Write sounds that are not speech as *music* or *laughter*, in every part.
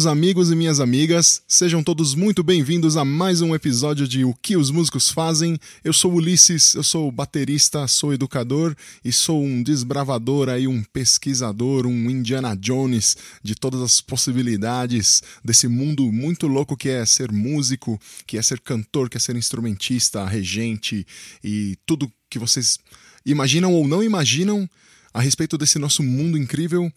Meus amigos e minhas amigas, sejam todos muito bem-vindos a mais um episódio de O que os músicos fazem. Eu sou Ulisses, eu sou baterista, sou educador e sou um desbravador aí, um pesquisador, um Indiana Jones de todas as possibilidades desse mundo muito louco que é ser músico, que é ser cantor, que é ser instrumentista, regente e tudo que vocês imaginam ou não imaginam a respeito desse nosso mundo incrível,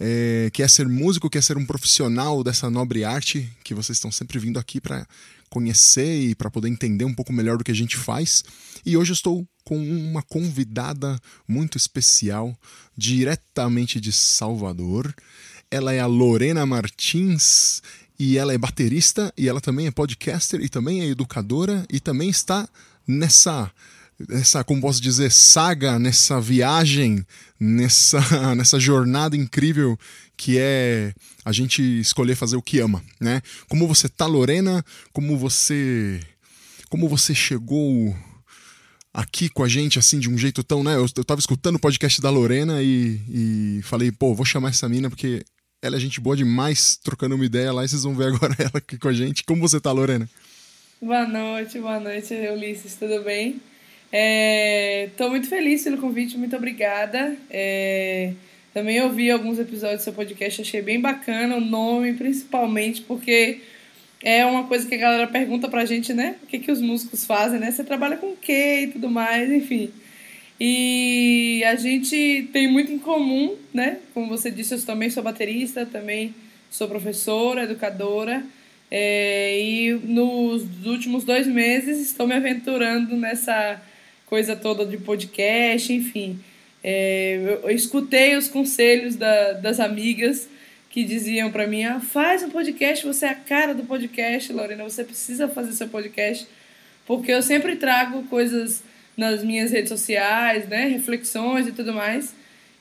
é, que é ser músico, que é ser um profissional dessa nobre arte, que vocês estão sempre vindo aqui para conhecer e para poder entender um pouco melhor do que a gente faz. E hoje eu estou com uma convidada muito especial, diretamente de Salvador. Ela é a Lorena Martins e ela é baterista e ela também é podcaster e também é educadora e também está nessa nessa, como posso dizer, saga, nessa viagem, nessa, *laughs* nessa jornada incrível que é a gente escolher fazer o que ama, né? Como você tá, Lorena? Como você como você chegou aqui com a gente assim de um jeito tão, né? Eu, eu tava escutando o podcast da Lorena e, e falei, pô, vou chamar essa mina porque ela é gente boa demais, trocando uma ideia lá e vocês vão ver agora *laughs* ela aqui com a gente. Como você tá, Lorena? Boa noite, boa noite, Ulisses, tudo bem? Estou é, muito feliz pelo convite, muito obrigada. É, também ouvi alguns episódios do seu podcast, achei bem bacana o nome, principalmente porque é uma coisa que a galera pergunta pra gente, né? O que, que os músicos fazem, né? Você trabalha com o quê e tudo mais, enfim. E a gente tem muito em comum, né? Como você disse, eu também sou baterista, também sou professora, educadora. É, e nos últimos dois meses estou me aventurando nessa coisa toda de podcast, enfim. É, eu, escutei os conselhos da, das amigas que diziam para mim: ah, faz um podcast, você é a cara do podcast, Lorena, você precisa fazer seu podcast, porque eu sempre trago coisas nas minhas redes sociais, né, reflexões e tudo mais.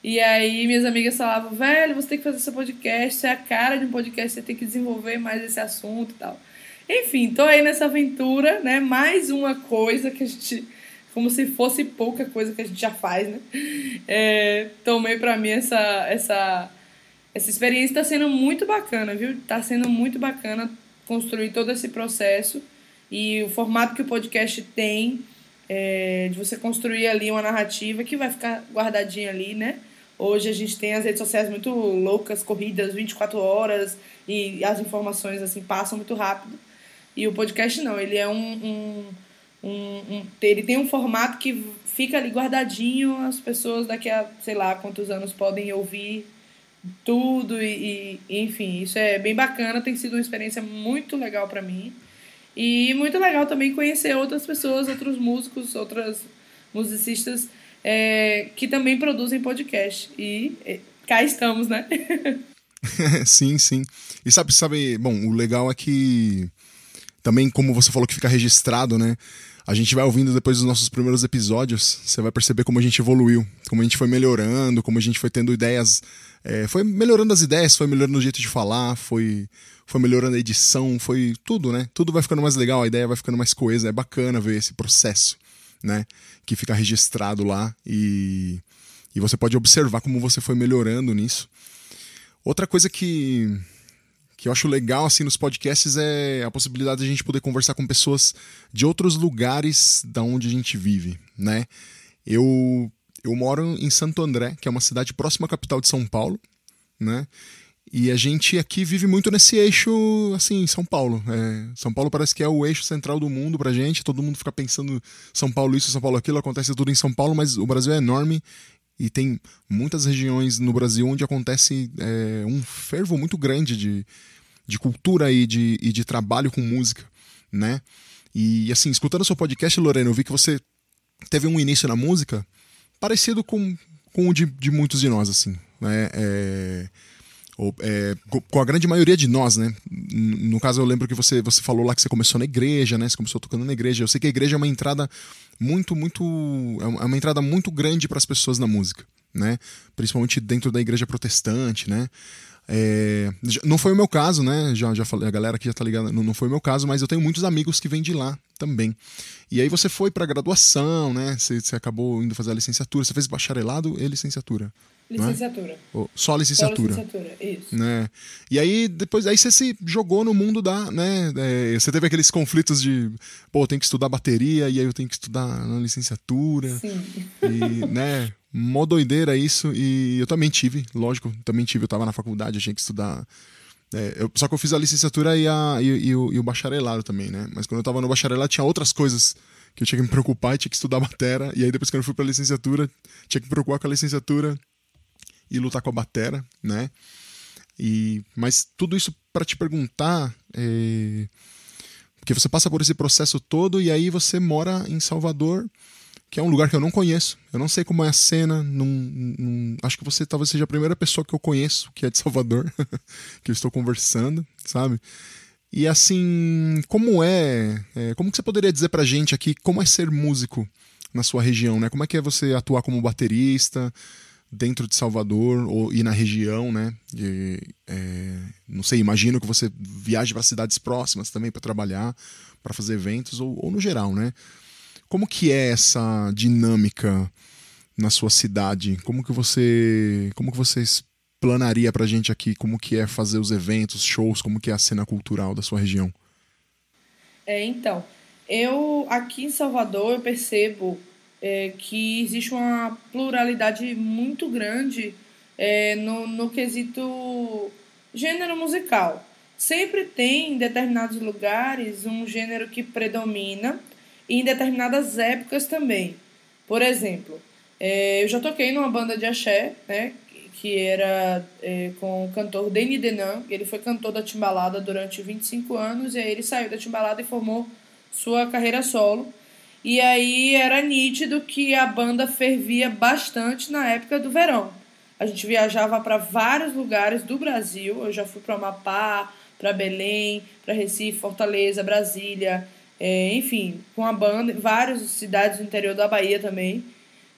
E aí minhas amigas falavam: velho, você tem que fazer seu podcast, você é a cara de um podcast, você tem que desenvolver mais esse assunto e tal. Enfim, tô aí nessa aventura, né? Mais uma coisa que a gente como se fosse pouca coisa que a gente já faz, né? É, tomei para mim essa, essa, essa experiência, está sendo muito bacana, viu? Está sendo muito bacana construir todo esse processo e o formato que o podcast tem, é, de você construir ali uma narrativa que vai ficar guardadinha ali, né? Hoje a gente tem as redes sociais muito loucas, corridas 24 horas e as informações assim passam muito rápido. E o podcast não, ele é um, um um, um, ele tem um formato que fica ali guardadinho, as pessoas daqui a sei lá quantos anos podem ouvir tudo e, e enfim, isso é bem bacana, tem sido uma experiência muito legal para mim. E muito legal também conhecer outras pessoas, outros músicos, outras musicistas é, que também produzem podcast. E é, cá estamos, né? *laughs* sim, sim. E sabe, sabe, bom, o legal é que também, como você falou que fica registrado, né? A gente vai ouvindo depois dos nossos primeiros episódios, você vai perceber como a gente evoluiu, como a gente foi melhorando, como a gente foi tendo ideias. É, foi melhorando as ideias, foi melhorando o jeito de falar, foi, foi melhorando a edição, foi tudo, né? Tudo vai ficando mais legal, a ideia vai ficando mais coesa. É bacana ver esse processo, né? Que fica registrado lá e, e você pode observar como você foi melhorando nisso. Outra coisa que que eu acho legal assim nos podcasts é a possibilidade de a gente poder conversar com pessoas de outros lugares da onde a gente vive, né? Eu eu moro em Santo André, que é uma cidade próxima à capital de São Paulo, né? E a gente aqui vive muito nesse eixo, assim, São Paulo. É, São Paulo parece que é o eixo central do mundo pra gente. Todo mundo fica pensando São Paulo isso, São Paulo aquilo, acontece tudo em São Paulo, mas o Brasil é enorme e tem muitas regiões no Brasil onde acontece é, um fervo muito grande de, de cultura e de, e de trabalho com música, né? E assim, escutando seu podcast, Lorena, eu vi que você teve um início na música parecido com, com o de, de muitos de nós, assim. Né? É, é, com a grande maioria de nós, né? No caso, eu lembro que você, você falou lá que você começou na igreja, né? Você começou tocando na igreja. Eu sei que a igreja é uma entrada muito, muito. É uma é entrada muito grande para as pessoas na música, né? Principalmente dentro da igreja protestante, né? É, não foi o meu caso, né? Já, já falei, a galera aqui já tá ligada, não, não foi o meu caso, mas eu tenho muitos amigos que vêm de lá. também. E aí você foi para graduação, né? Você, você acabou indo fazer a licenciatura. Você fez bacharelado e licenciatura. Licenciatura. É? Oh, só licenciatura. Só licenciatura, isso. Né? E aí, depois, aí você se jogou no mundo da, né? É, você teve aqueles conflitos de, pô, eu tenho que estudar bateria e aí eu tenho que estudar na licenciatura. Sim. E, né? Mó doideira isso. E eu também tive, lógico, também tive. Eu tava na faculdade, eu tinha que estudar. É, eu, só que eu fiz a licenciatura e, a, e, e, o, e o bacharelado também, né? Mas quando eu tava no bacharelado tinha outras coisas que eu tinha que me preocupar e tinha que estudar *laughs* batera. E aí depois que eu fui pra licenciatura, tinha que me preocupar com a licenciatura e lutar com a batera, né? E, mas tudo isso para te perguntar, é, porque você passa por esse processo todo e aí você mora em Salvador, que é um lugar que eu não conheço. Eu não sei como é a cena. acho que você talvez seja a primeira pessoa que eu conheço que é de Salvador, *laughs* que eu estou conversando, sabe? E assim, como é, é, Como que você poderia dizer pra gente aqui como é ser músico na sua região, né? Como é que é você atuar como baterista? Dentro de Salvador ou e na região, né? De, é, não sei, imagino que você viaje para cidades próximas também para trabalhar, para fazer eventos ou, ou, no geral, né? Como que é essa dinâmica na sua cidade? Como que você, como que você planaria para gente aqui? Como que é fazer os eventos, shows? Como que é a cena cultural da sua região? É, então, eu aqui em Salvador eu percebo é, que existe uma pluralidade muito grande é, no, no quesito gênero musical. Sempre tem em determinados lugares um gênero que predomina e em determinadas épocas também. Por exemplo, é, eu já toquei numa banda de axé, né, que era é, com o cantor Denis Denan. Ele foi cantor da Timbalada durante 25 anos e aí ele saiu da Timbalada e formou sua carreira solo. E aí era nítido que a banda fervia bastante na época do verão. A gente viajava para vários lugares do Brasil. Eu já fui para Amapá, para Belém, para Recife, Fortaleza, Brasília, é, enfim, com a banda, várias cidades do interior da Bahia também.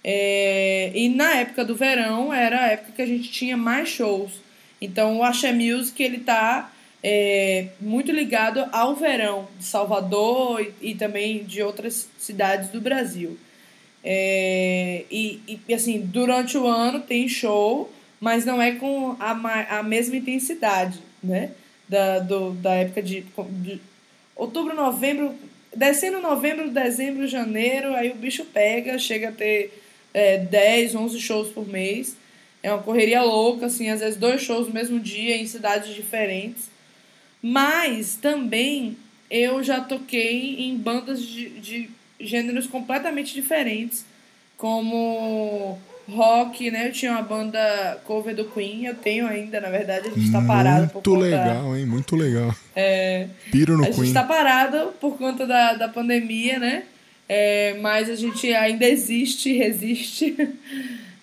É, e na época do verão era a época que a gente tinha mais shows. Então o Axé Music ele tá é, muito ligado ao verão de Salvador e, e também de outras cidades do Brasil. É, e, e, assim, durante o ano tem show, mas não é com a, a mesma intensidade, né? Da, do, da época de, de outubro, novembro, descendo novembro, dezembro, janeiro, aí o bicho pega, chega a ter é, 10, 11 shows por mês. É uma correria louca, assim, às vezes dois shows no mesmo dia em cidades diferentes. Mas também eu já toquei em bandas de, de gêneros completamente diferentes, como rock, né? Eu tinha uma banda cover do Queen, eu tenho ainda, na verdade, a gente tá parado Muito por conta... legal, hein? Muito legal. É, Piro no a Queen. A gente tá parado por conta da, da pandemia, né? É, mas a gente ainda existe, *laughs* resiste.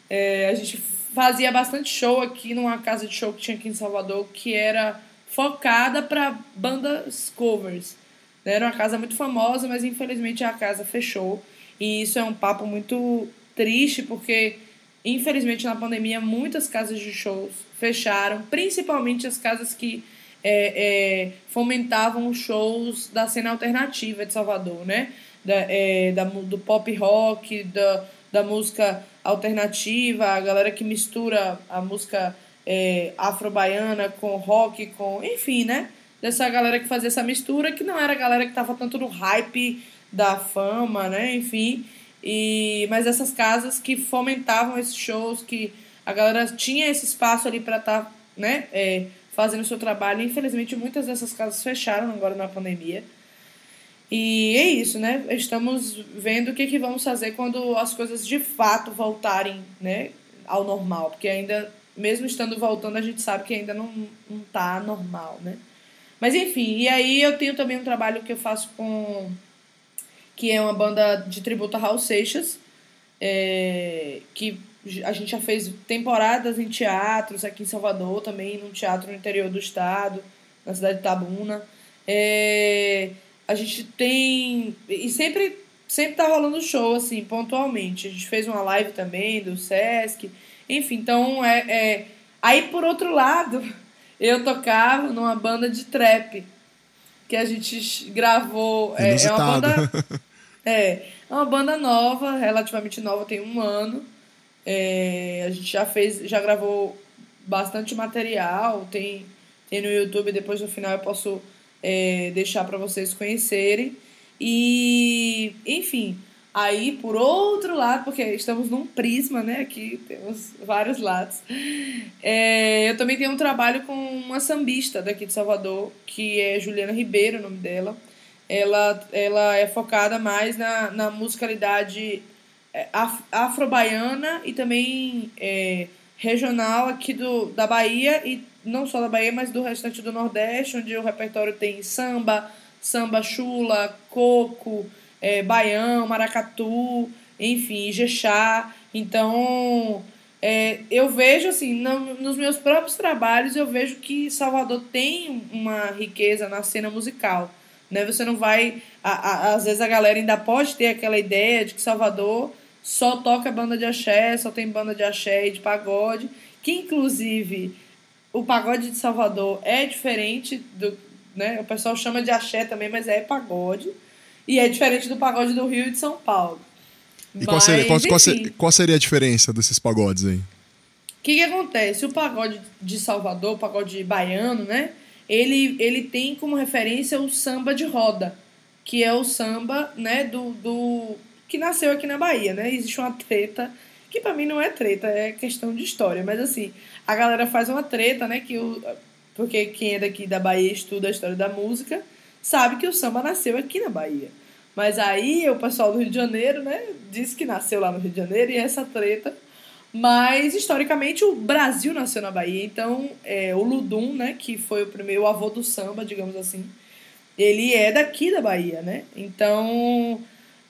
É, a gente fazia bastante show aqui numa casa de show que tinha aqui em Salvador, que era focada para bandas covers. Né? Era uma casa muito famosa, mas infelizmente a casa fechou. E isso é um papo muito triste, porque infelizmente na pandemia muitas casas de shows fecharam, principalmente as casas que é, é, fomentavam shows da cena alternativa de Salvador, né? Da, é, da, do pop rock, da, da música alternativa, a galera que mistura a música é, afro-baiana com rock, com. Enfim, né? Dessa galera que fazia essa mistura, que não era a galera que tava tanto no hype da fama, né? Enfim. E, mas essas casas que fomentavam esses shows, que a galera tinha esse espaço ali para estar, tá, né? É, fazendo o seu trabalho. Infelizmente, muitas dessas casas fecharam agora na pandemia. E é isso, né? Estamos vendo o que, que vamos fazer quando as coisas de fato voltarem né, ao normal. Porque ainda mesmo estando voltando, a gente sabe que ainda não, não tá normal, né? Mas enfim, e aí eu tenho também um trabalho que eu faço com. que é uma banda de tributo a Raul Seixas, é, que a gente já fez temporadas em teatros aqui em Salvador, também num teatro no interior do estado, na cidade de Tabuna. É, a gente tem. E sempre, sempre tá rolando show, assim, pontualmente. A gente fez uma live também do Sesc. Enfim, então é, é. Aí por outro lado, *laughs* eu tocava numa banda de trap. que a gente gravou. É, é, uma banda. *laughs* É, é uma banda nova, relativamente nova, tem um ano. É, a gente já fez, já gravou bastante material, tem, tem no YouTube, depois no final eu posso é, deixar para vocês conhecerem. E, enfim, aí por outro lado, porque estamos num prisma, né? Aqui temos vários lados. É, eu também tenho um trabalho com uma sambista daqui de Salvador, que é Juliana Ribeiro, o nome dela. Ela, ela é focada mais na, na musicalidade é, afro-baiana e também é, regional aqui do, da Bahia e não só da Bahia, mas do restante do Nordeste, onde o repertório tem samba, samba chula, coco, é, baião, maracatu, enfim, jexá. Então, é, eu vejo assim, no, nos meus próprios trabalhos, eu vejo que Salvador tem uma riqueza na cena musical. Né? Você não vai. A, a, às vezes a galera ainda pode ter aquela ideia de que Salvador só toca banda de axé, só tem banda de axé e de pagode, que inclusive o pagode de Salvador é diferente do, né? O pessoal chama de axé também, mas é pagode. E é diferente do pagode do Rio e de São Paulo. E mas, qual, seria, qual, qual, seria, qual seria a diferença desses pagodes aí? O que, que acontece? O pagode de Salvador, o pagode baiano, né? Ele, ele tem como referência o samba de roda, que é o samba, né, do, do que nasceu aqui na Bahia, né? Existe uma treta, que para mim não é treta, é questão de história, mas assim, a galera faz uma treta, né? Que o, porque quem é daqui da Bahia estuda a história da música, sabe que o samba nasceu aqui na Bahia. Mas aí o pessoal do Rio de Janeiro, né, disse que nasceu lá no Rio de Janeiro e essa treta. Mas historicamente o Brasil nasceu na Bahia, então é, o Ludum, né, que foi o primeiro avô do samba, digamos assim, ele é daqui da Bahia, né? Então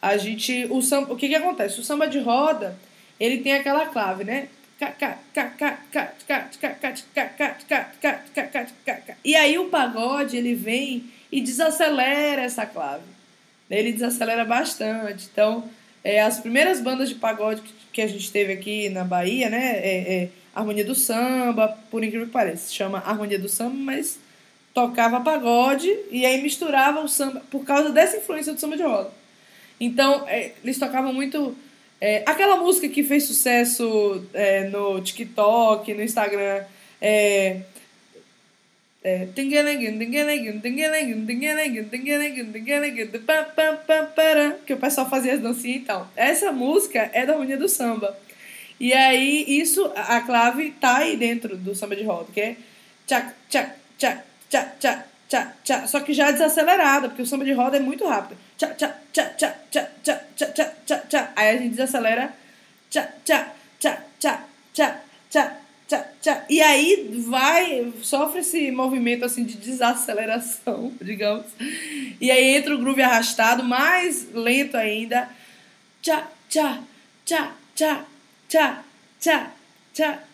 a gente. O, samba, o que, que acontece? O samba de roda, ele tem aquela clave, né? E aí o pagode ele vem e desacelera essa clave. Ele desacelera bastante. Então, é, as primeiras bandas de pagode que a gente teve aqui na Bahia, né? É, é Harmonia do Samba, por incrível que pareça, se chama Harmonia do Samba, mas tocava pagode e aí misturava o samba por causa dessa influência do samba de roda. Então, é, eles tocavam muito. É, aquela música que fez sucesso é, no TikTok, no Instagram. É, é, que o pessoal fazia as dancinhas e tal. Essa música é da harmonia do samba. E aí, isso, a clave tá aí dentro do samba de roda, que é tchac, tchac, tchac, tchac, tchac, tchac, tchac, só que já desacelerada, porque o samba de roda é muito rápido tchá, tchá, tchá, tchá, tchá, tchá, tchá, tchá, tchá, tchá. Aí a gente desacelera. Tchá, tchá, tchá, tchá, tchá, tchá, tchá, tchá. E aí vai, sofre esse movimento assim de desaceleração, digamos. E aí entra o groove arrastado, mais lento ainda. Tchá, tchá, tchá, tchá, tchá, tchá,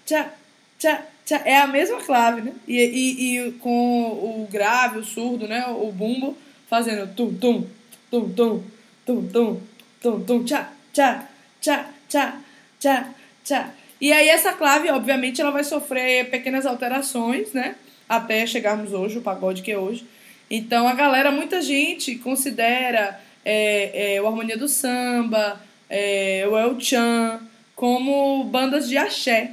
tchá, tchá, tchá. É a mesma clave, né? E, e, e com o grave, o surdo, né? O bumbo fazendo tum, tum, tum, tum, tum, tum, tum, tum, tchá, tchá, tchá, tchá, tchá, tchá. E aí essa clave, obviamente, ela vai sofrer pequenas alterações, né? Até chegarmos hoje, o pagode que é hoje. Então a galera, muita gente considera é, é, o Harmonia do Samba, é, o El Chan, como bandas de axé,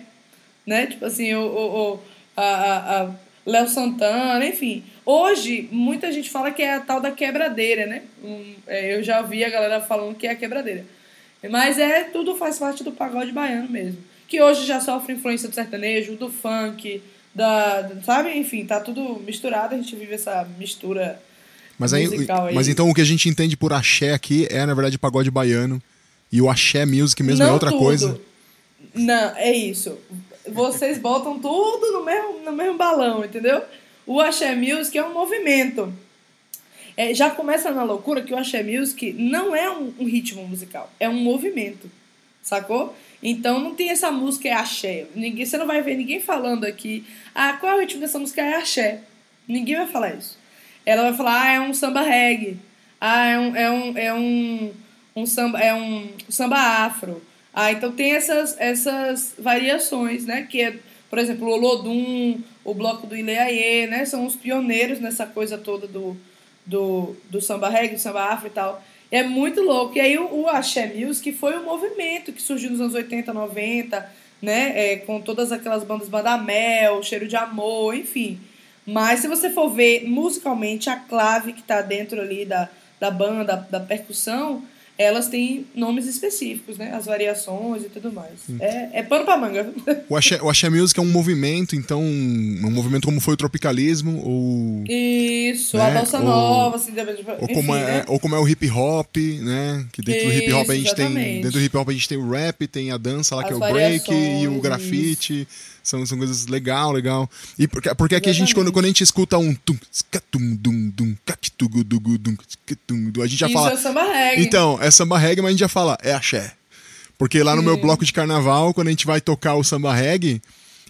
né? Tipo assim, o, o, o a, a, Léo Santana, enfim. Hoje, muita gente fala que é a tal da quebradeira, né? Um, é, eu já vi a galera falando que é a quebradeira. Mas é tudo faz parte do pagode baiano mesmo. Que hoje já sofre influência do sertanejo, do funk, da. Sabe? Enfim, tá tudo misturado, a gente vive essa mistura. Mas, aí, aí. mas então o que a gente entende por axé aqui é, na verdade, pagode baiano. E o axé music mesmo é Não é outra tudo. coisa. Não, é isso. Vocês botam tudo no mesmo, no mesmo balão, entendeu? O Axé Music é um movimento. É, já começa na loucura que o Axé Music não é um, um, ritmo musical, é um movimento, sacou? Então não tem essa música é axé. Ninguém, você não vai ver ninguém falando aqui, ah, qual é o ritmo dessa música? É axé. Ninguém vai falar isso. Ela vai falar, ah, é um samba reggae. Ah, é um, é um, é um, um samba, é um samba afro. Ah, então tem essas, essas variações, né? Que é, por exemplo, o Olodum, o bloco do Ileaê, né? São os pioneiros nessa coisa toda do, do, do samba reggae, do samba afro e tal. É muito louco. E aí o, o Axé Music foi um movimento que surgiu nos anos 80, 90, né? É, com todas aquelas bandas Badamel, Cheiro de Amor, enfim. Mas se você for ver musicalmente a clave que está dentro ali da, da banda, da percussão, elas têm nomes específicos, né? As variações e tudo mais. É, é pano pra manga. O Axé, o Axé Music é um movimento, então, um movimento como foi o tropicalismo, ou... Isso, né? a bossa ou, nova, assim, tipo, ou, enfim, como é, né? ou como é o hip hop, né? Que dentro Isso, do hip hop a gente exatamente. tem... Dentro do hip hop a gente tem o rap, tem a dança lá, As que é o break, e o grafite... Isso. São, são coisas legal, legal. E porque, porque aqui a gente, quando, quando a gente escuta um tum, tum, dum, dum, a gente já Isso fala. É samba reggae. Então, é samba reggae, mas a gente já fala, é axé. Porque lá no meu bloco de carnaval, quando a gente vai tocar o samba reggae,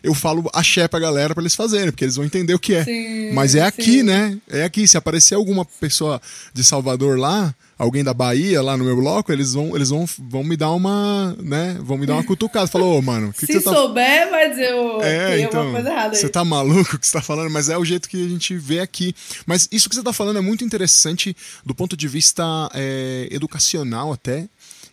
eu falo axé pra galera pra eles fazerem, porque eles vão entender o que é. Sim, Mas é aqui, sim. né? É aqui. Se aparecer alguma pessoa de Salvador lá, alguém da Bahia lá no meu bloco, eles vão, eles vão, vão me dar uma, né? Vão me dar uma cutucada. Falou, ô, mano, que Se que você tá... souber, vai dizer oh, é, então, coisa errada aí. Você tá maluco o que você tá falando, mas é o jeito que a gente vê aqui. Mas isso que você tá falando é muito interessante do ponto de vista é, educacional até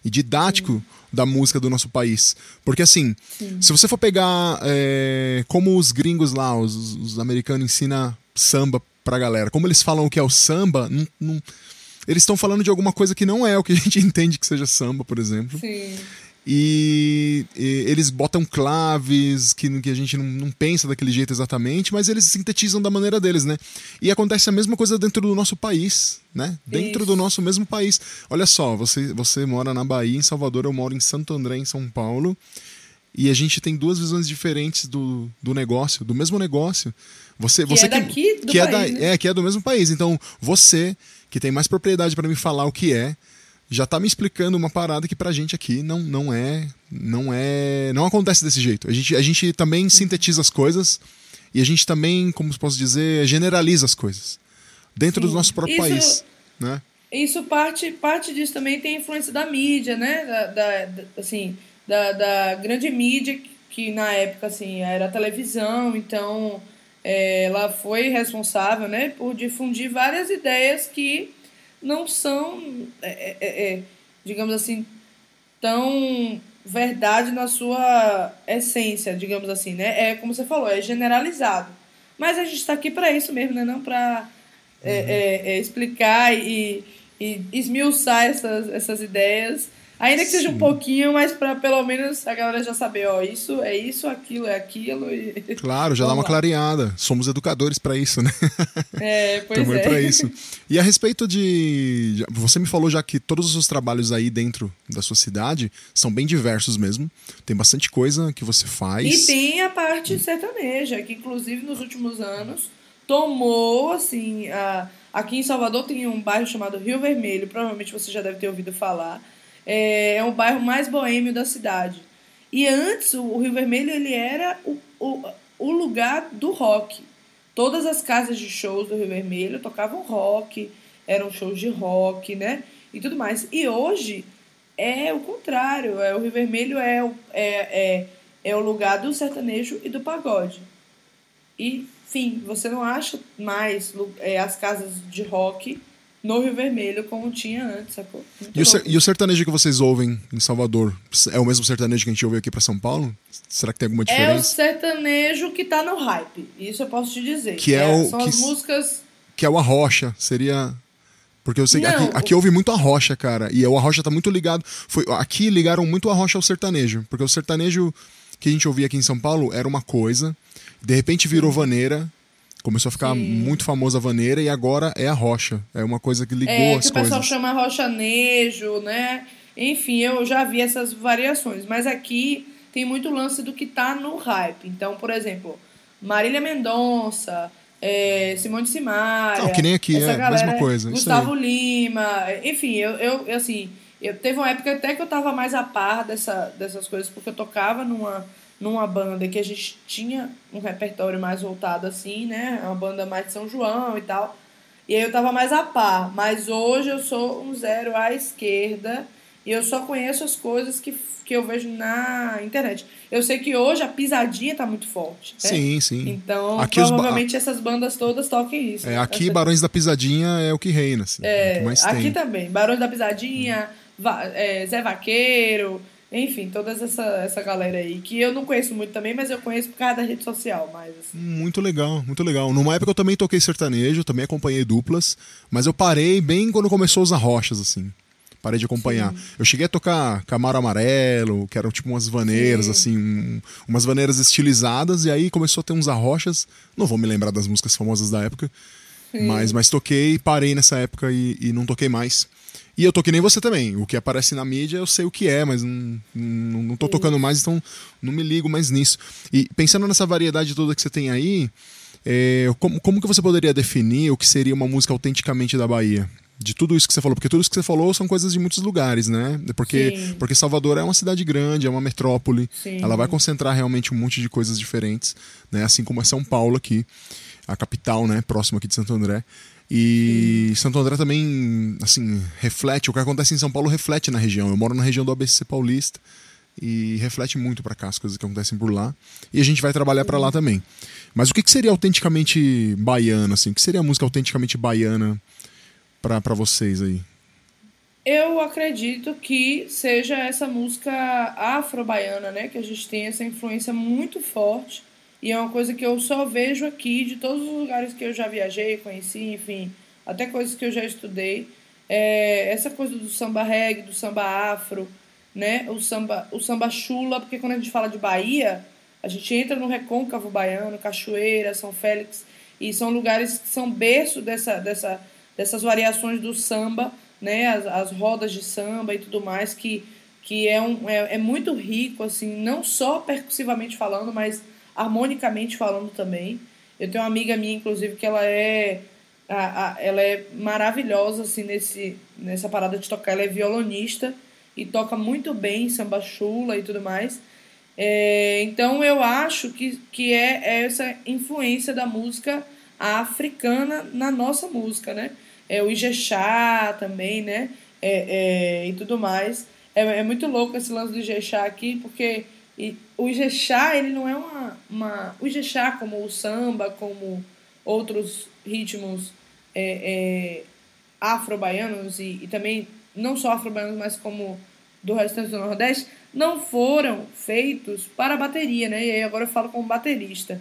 e didático. Sim da música do nosso país. Porque assim, Sim. se você for pegar é, como os gringos lá, os, os americanos ensinam samba pra galera, como eles falam o que é o samba, não, não, eles estão falando de alguma coisa que não é o que a gente *laughs* entende que seja samba, por exemplo. Sim. E, e, eles botam claves que, que a gente não, não, pensa daquele jeito exatamente, mas eles sintetizam da maneira deles, né? E acontece a mesma coisa dentro do nosso país, né? Dentro Isso. do nosso mesmo país. Olha só, você, você mora na Bahia, em Salvador, eu moro em Santo André, em São Paulo, e a gente tem duas visões diferentes do, do negócio, do mesmo negócio. Você, que você é daqui do que país, é, da, né? é, que é do mesmo país. Então, você que tem mais propriedade para me falar o que é, já tá me explicando uma parada que pra gente aqui não, não é. Não é. Não acontece desse jeito. A gente, a gente também sintetiza as coisas e a gente também, como posso dizer, generaliza as coisas. Dentro Sim. do nosso próprio isso, país. Né? Isso parte, parte disso também tem influência da mídia, né? Da, da, da assim, da, da grande mídia, que na época assim, era a televisão, então é, ela foi responsável né, por difundir várias ideias que não são, é, é, é, é, digamos assim, tão verdade na sua essência, digamos assim, né? É como você falou, é generalizado. Mas a gente está aqui para isso mesmo, né? Não para é, uhum. explicar e, e esmiuçar essas, essas ideias Ainda que seja um pouquinho, mas para pelo menos a galera já saber, ó, isso é isso, aquilo é aquilo. E... *laughs* Claro, já dá uma lá. clareada. Somos educadores para isso, né? É, *laughs* pois Também é. para isso. E a respeito de. Você me falou já que todos os seus trabalhos aí dentro da sua cidade são bem diversos mesmo. Tem bastante coisa que você faz. E tem a parte sertaneja, que inclusive nos últimos anos tomou, assim. A... Aqui em Salvador tem um bairro chamado Rio Vermelho, provavelmente você já deve ter ouvido falar é, é o bairro mais boêmio da cidade. E antes, o Rio Vermelho ele era o, o, o lugar do rock. Todas as casas de shows do Rio Vermelho tocavam rock, eram shows de rock, né? E tudo mais. E hoje é o contrário. É, o Rio Vermelho é, é, é, é o lugar do sertanejo e do pagode. E, enfim, você não acha mais é, as casas de rock no Rio Vermelho como tinha antes, sacou? E o, e o, sertanejo que vocês ouvem em Salvador é o mesmo sertanejo que a gente ouve aqui para São Paulo? Será que tem alguma diferença? É o sertanejo que tá no hype, isso eu posso te dizer. Que é, é o são que, as músicas que é o Arrocha, seria porque eu sei que aqui, aqui ouve muito a rocha, cara. E o arrocha tá muito ligado. Foi, aqui ligaram muito a rocha ao sertanejo. Porque o sertanejo que a gente ouvia aqui em São Paulo era uma coisa. De repente virou vaneira. Começou a ficar Sim. muito famosa a vaneira e agora é a rocha. É uma coisa que ligou é, as que coisas. o pessoal chama rochanejo, né? Enfim, eu já vi essas variações. Mas aqui tem muito lance do que tá no hype. Então, por exemplo, Marília Mendonça, é, Simone Simaria. Não, que nem aqui, é a mesma coisa. Gustavo Lima. Enfim, eu, eu, assim, eu, teve uma época até que eu tava mais a par dessa, dessas coisas, porque eu tocava numa numa banda que a gente tinha um repertório mais voltado assim, né? Uma banda mais de São João e tal. E aí eu tava mais a par. Mas hoje eu sou um zero à esquerda E eu só conheço as coisas que, que eu vejo na internet. Eu sei que hoje a pisadinha tá muito forte. Né? Sim, sim. Então, aqui provavelmente ba... essas bandas todas toquem isso. É, né? aqui Barões da Pisadinha é o que reina. Assim, é, é aqui tem. também. Barões da Pisadinha, Va é, Zé Vaqueiro, enfim, toda essa, essa galera aí. Que eu não conheço muito também, mas eu conheço por causa da rede social. Mas, assim. Muito legal, muito legal. Numa época eu também toquei sertanejo, também acompanhei duplas, mas eu parei bem quando começou os arrochas, assim parei de acompanhar. Sim. Eu cheguei a tocar Camaro Amarelo, que eram tipo umas vaneiras, Sim. assim, um, umas vaneiras estilizadas, e aí começou a ter uns arrochas. Não vou me lembrar das músicas famosas da época, mas, mas toquei, parei nessa época e, e não toquei mais. E eu tô que nem você também. O que aparece na mídia eu sei o que é, mas não, não, não tô tocando mais, então não me ligo mais nisso. E pensando nessa variedade toda que você tem aí, é, como, como que você poderia definir o que seria uma música autenticamente da Bahia? de tudo isso que você falou, porque tudo isso que você falou são coisas de muitos lugares, né? Porque, porque Salvador é uma cidade grande, é uma metrópole, Sim. ela vai concentrar realmente um monte de coisas diferentes, né? Assim como é São Paulo aqui, a capital, né? Próximo aqui de Santo André. E Sim. Santo André também, assim, reflete, o que acontece em São Paulo reflete na região. Eu moro na região do ABC Paulista e reflete muito para cá as coisas que acontecem por lá. E a gente vai trabalhar para lá também. Mas o que, que seria autenticamente baiano, assim? O que seria a música autenticamente baiana? para vocês aí? Eu acredito que seja essa música afro-baiana, né? Que a gente tem essa influência muito forte. E é uma coisa que eu só vejo aqui, de todos os lugares que eu já viajei, conheci, enfim, até coisas que eu já estudei. É essa coisa do samba reggae, do samba afro, né? O samba, o samba chula, porque quando a gente fala de Bahia, a gente entra no recôncavo baiano, Cachoeira, São Félix, e são lugares que são berço dessa, dessa dessas variações do samba, né, as, as rodas de samba e tudo mais, que, que é, um, é, é muito rico, assim, não só percussivamente falando, mas harmonicamente falando também. Eu tenho uma amiga minha, inclusive, que ela é a, a, ela é maravilhosa assim nesse nessa parada de tocar. Ela é violonista e toca muito bem samba chula e tudo mais. É, então eu acho que, que é, essa influência da música africana na nossa música, né? é, o Ijexá também, né? É, é, e tudo mais. É, é muito louco esse lance do Ijexá aqui, porque e, o Ijexá, ele não é uma, uma... O Ijexá, como o samba, como outros ritmos é, é, afro-baianos e, e também não só afro-baianos, mas como do restante do Nordeste, não foram feitos para bateria, né? E aí agora eu falo como baterista.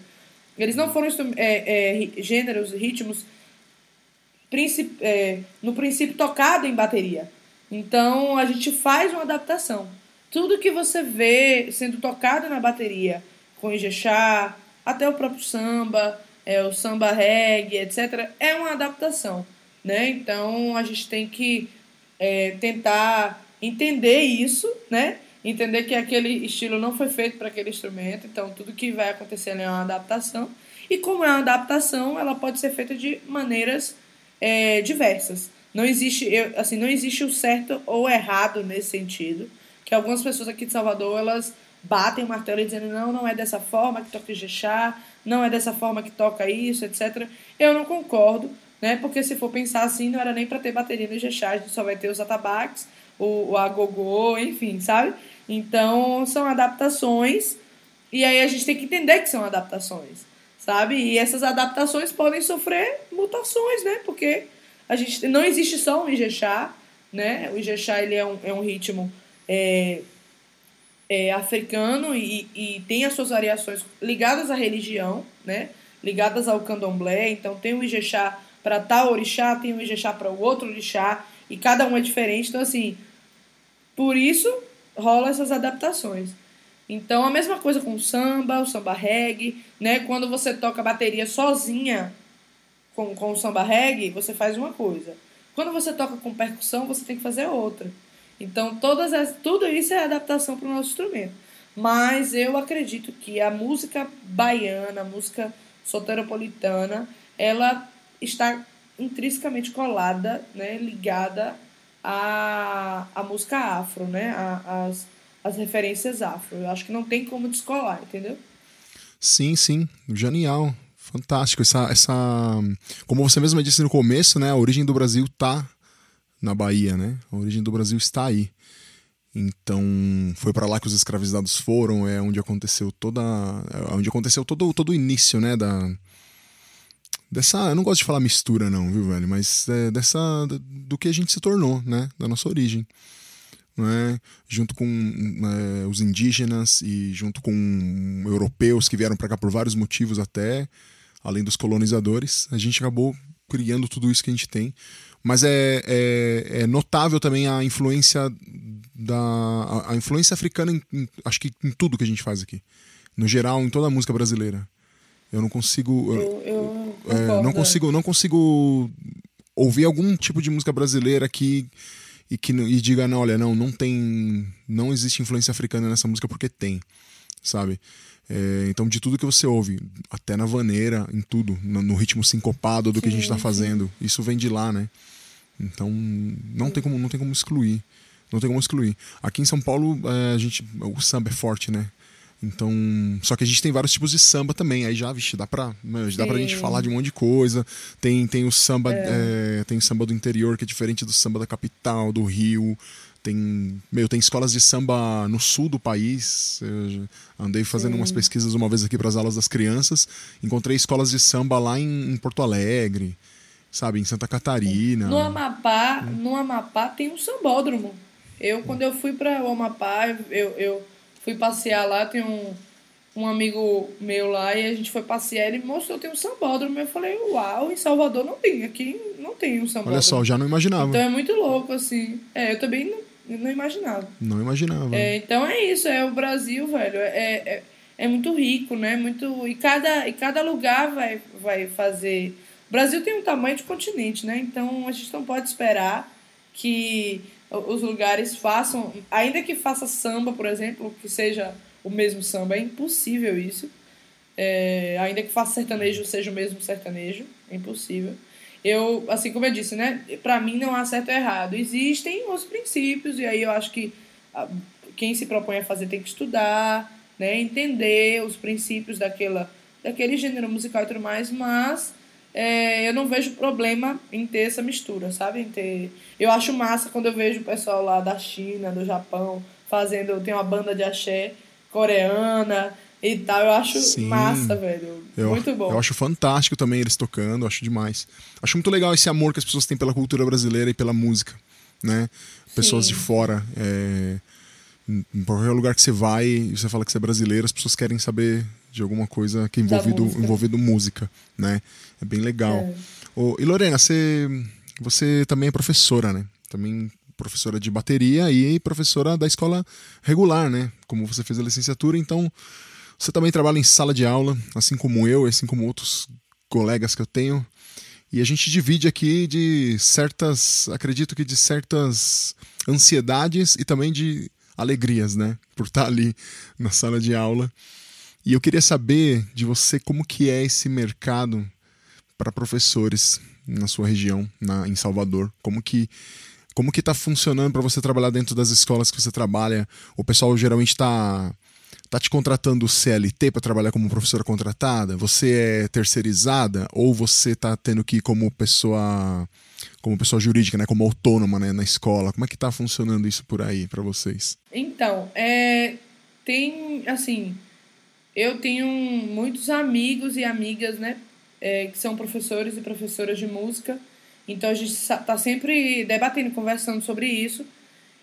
Eles não foram é, é, gêneros, ritmos é, no princípio tocado em bateria. Então a gente faz uma adaptação. Tudo que você vê sendo tocado na bateria, com Ijexá, até o próprio samba, é, o samba reggae, etc., é uma adaptação. Né? Então a gente tem que é, tentar entender isso, né? entender que aquele estilo não foi feito para aquele instrumento, então tudo que vai acontecer é uma adaptação. E como é uma adaptação, ela pode ser feita de maneiras é, diversas. Não existe, eu, assim, não existe o certo ou errado nesse sentido. Que algumas pessoas aqui de Salvador, elas batem o martelo e dizendo não, não é dessa forma que toca Ijexá, não é dessa forma que toca isso, etc. Eu não concordo, né? Porque se for pensar assim, não era nem para ter bateria no Ijexá, a gente só vai ter os atabaques, o, o agogô, enfim, sabe? Então, são adaptações e aí a gente tem que entender que são adaptações sabe? E essas adaptações podem sofrer mutações, né? Porque a gente não existe só um Ijexá, né? O Ijexá ele é um, é um ritmo é, é, africano e, e tem as suas variações ligadas à religião, né? Ligadas ao candomblé. Então tem o Ijexá para tal orixá, tem o Ijexá para o outro orixá e cada um é diferente. Então assim, por isso rola essas adaptações. Então, a mesma coisa com o samba, o samba reggae, né? Quando você toca bateria sozinha com, com o samba reggae, você faz uma coisa. Quando você toca com percussão, você tem que fazer outra. Então, todas as, tudo isso é adaptação para o nosso instrumento. Mas eu acredito que a música baiana, a música soteropolitana, ela está intrinsecamente colada, né, ligada à, à música afro, né, às, as referências afro. Eu acho que não tem como descolar, entendeu? Sim, sim. Genial. Fantástico. Essa, essa. Como você mesma disse no começo, né? A origem do Brasil tá na Bahia, né? A origem do Brasil está aí. Então, foi para lá que os escravizados foram, é onde aconteceu toda, é onde aconteceu todo, todo o início, né, da dessa, eu não gosto de falar mistura não, viu, velho, mas é, dessa do que a gente se tornou, né, da nossa origem. Né, junto com é, os indígenas e junto com europeus que vieram para cá por vários motivos até, além dos colonizadores, a gente acabou criando tudo isso que a gente tem. Mas é, é, é notável também a influência da a, a influência africana em, em, acho que em tudo que a gente faz aqui. No geral em toda a música brasileira. Eu não consigo eu, eu é, não consigo não consigo ouvir algum tipo de música brasileira que e que e diga não olha não não tem não existe influência africana nessa música porque tem sabe? É, então de tudo que você ouve até na vaneira em tudo no, no ritmo sincopado do sim, que a gente está fazendo isso vem de lá né então não tem como não tem como excluir não tem como excluir. Aqui em São Paulo, é, a gente, o samba é forte, né? Então, só que a gente tem vários tipos de samba também. Aí já, vixe, dá pra, dá pra gente falar de um monte de coisa. Tem, tem o samba, é. É, tem o samba do interior que é diferente do samba da capital, do Rio. Tem, meu, tem escolas de samba no sul do país. Eu andei fazendo Sim. umas pesquisas uma vez aqui para as aulas das crianças. Encontrei escolas de samba lá em, em Porto Alegre, sabe, em Santa Catarina. No Amapá, no Amapá tem um sambódromo. Eu, quando eu fui para o Amapá, eu, eu fui passear lá, tem um, um amigo meu lá, e a gente foi passear, ele mostrou, tem um sambódromo. Eu falei, uau, em Salvador não tem, aqui não tem um sambódromo. Olha só, já não imaginava. Então é muito louco, assim. É, eu também não, não imaginava. Não imaginava. É, então é isso, é o Brasil, velho, é, é, é muito rico, né? Muito, e, cada, e cada lugar vai, vai fazer... Brasil tem um tamanho de continente, né? Então a gente não pode esperar que os lugares façam, ainda que faça samba, por exemplo, que seja o mesmo samba, é impossível isso. É, ainda que faça sertanejo, seja o mesmo sertanejo, é impossível. Eu, assim como eu disse, né, para mim não há certo ou errado. Existem os princípios e aí eu acho que quem se propõe a fazer tem que estudar, né, entender os princípios daquela, daquele gênero musical e tudo mais, mas é, eu não vejo problema em ter essa mistura, sabe? Em ter... Eu acho massa quando eu vejo o pessoal lá da China, do Japão, fazendo. Tem uma banda de axé coreana e tal. Eu acho Sim. massa, velho. Eu, muito bom. Eu acho fantástico também eles tocando, acho demais. Acho muito legal esse amor que as pessoas têm pela cultura brasileira e pela música, né? Pessoas Sim. de fora. É... Em qualquer lugar que você vai e você fala que você é brasileiro, as pessoas querem saber de alguma coisa que é envolvido música. envolvido música, né? É bem legal. É. Oh, e Lorena, você você também é professora, né? Também professora de bateria e professora da escola regular, né? Como você fez a licenciatura, então você também trabalha em sala de aula, assim como eu, assim como outros colegas que eu tenho. E a gente divide aqui de certas, acredito que de certas ansiedades e também de alegrias, né? Por estar ali na sala de aula. E eu queria saber de você como que é esse mercado para professores na sua região, na, em Salvador. Como que como que está funcionando para você trabalhar dentro das escolas que você trabalha? O pessoal geralmente está tá te contratando CLT para trabalhar como professora contratada? Você é terceirizada ou você está tendo que ir como pessoa como pessoa jurídica, né, como autônoma, né, na escola? Como é que está funcionando isso por aí para vocês? Então, é, tem assim, eu tenho muitos amigos e amigas, né, é, que são professores e professoras de música. Então a gente está sempre debatendo, conversando sobre isso.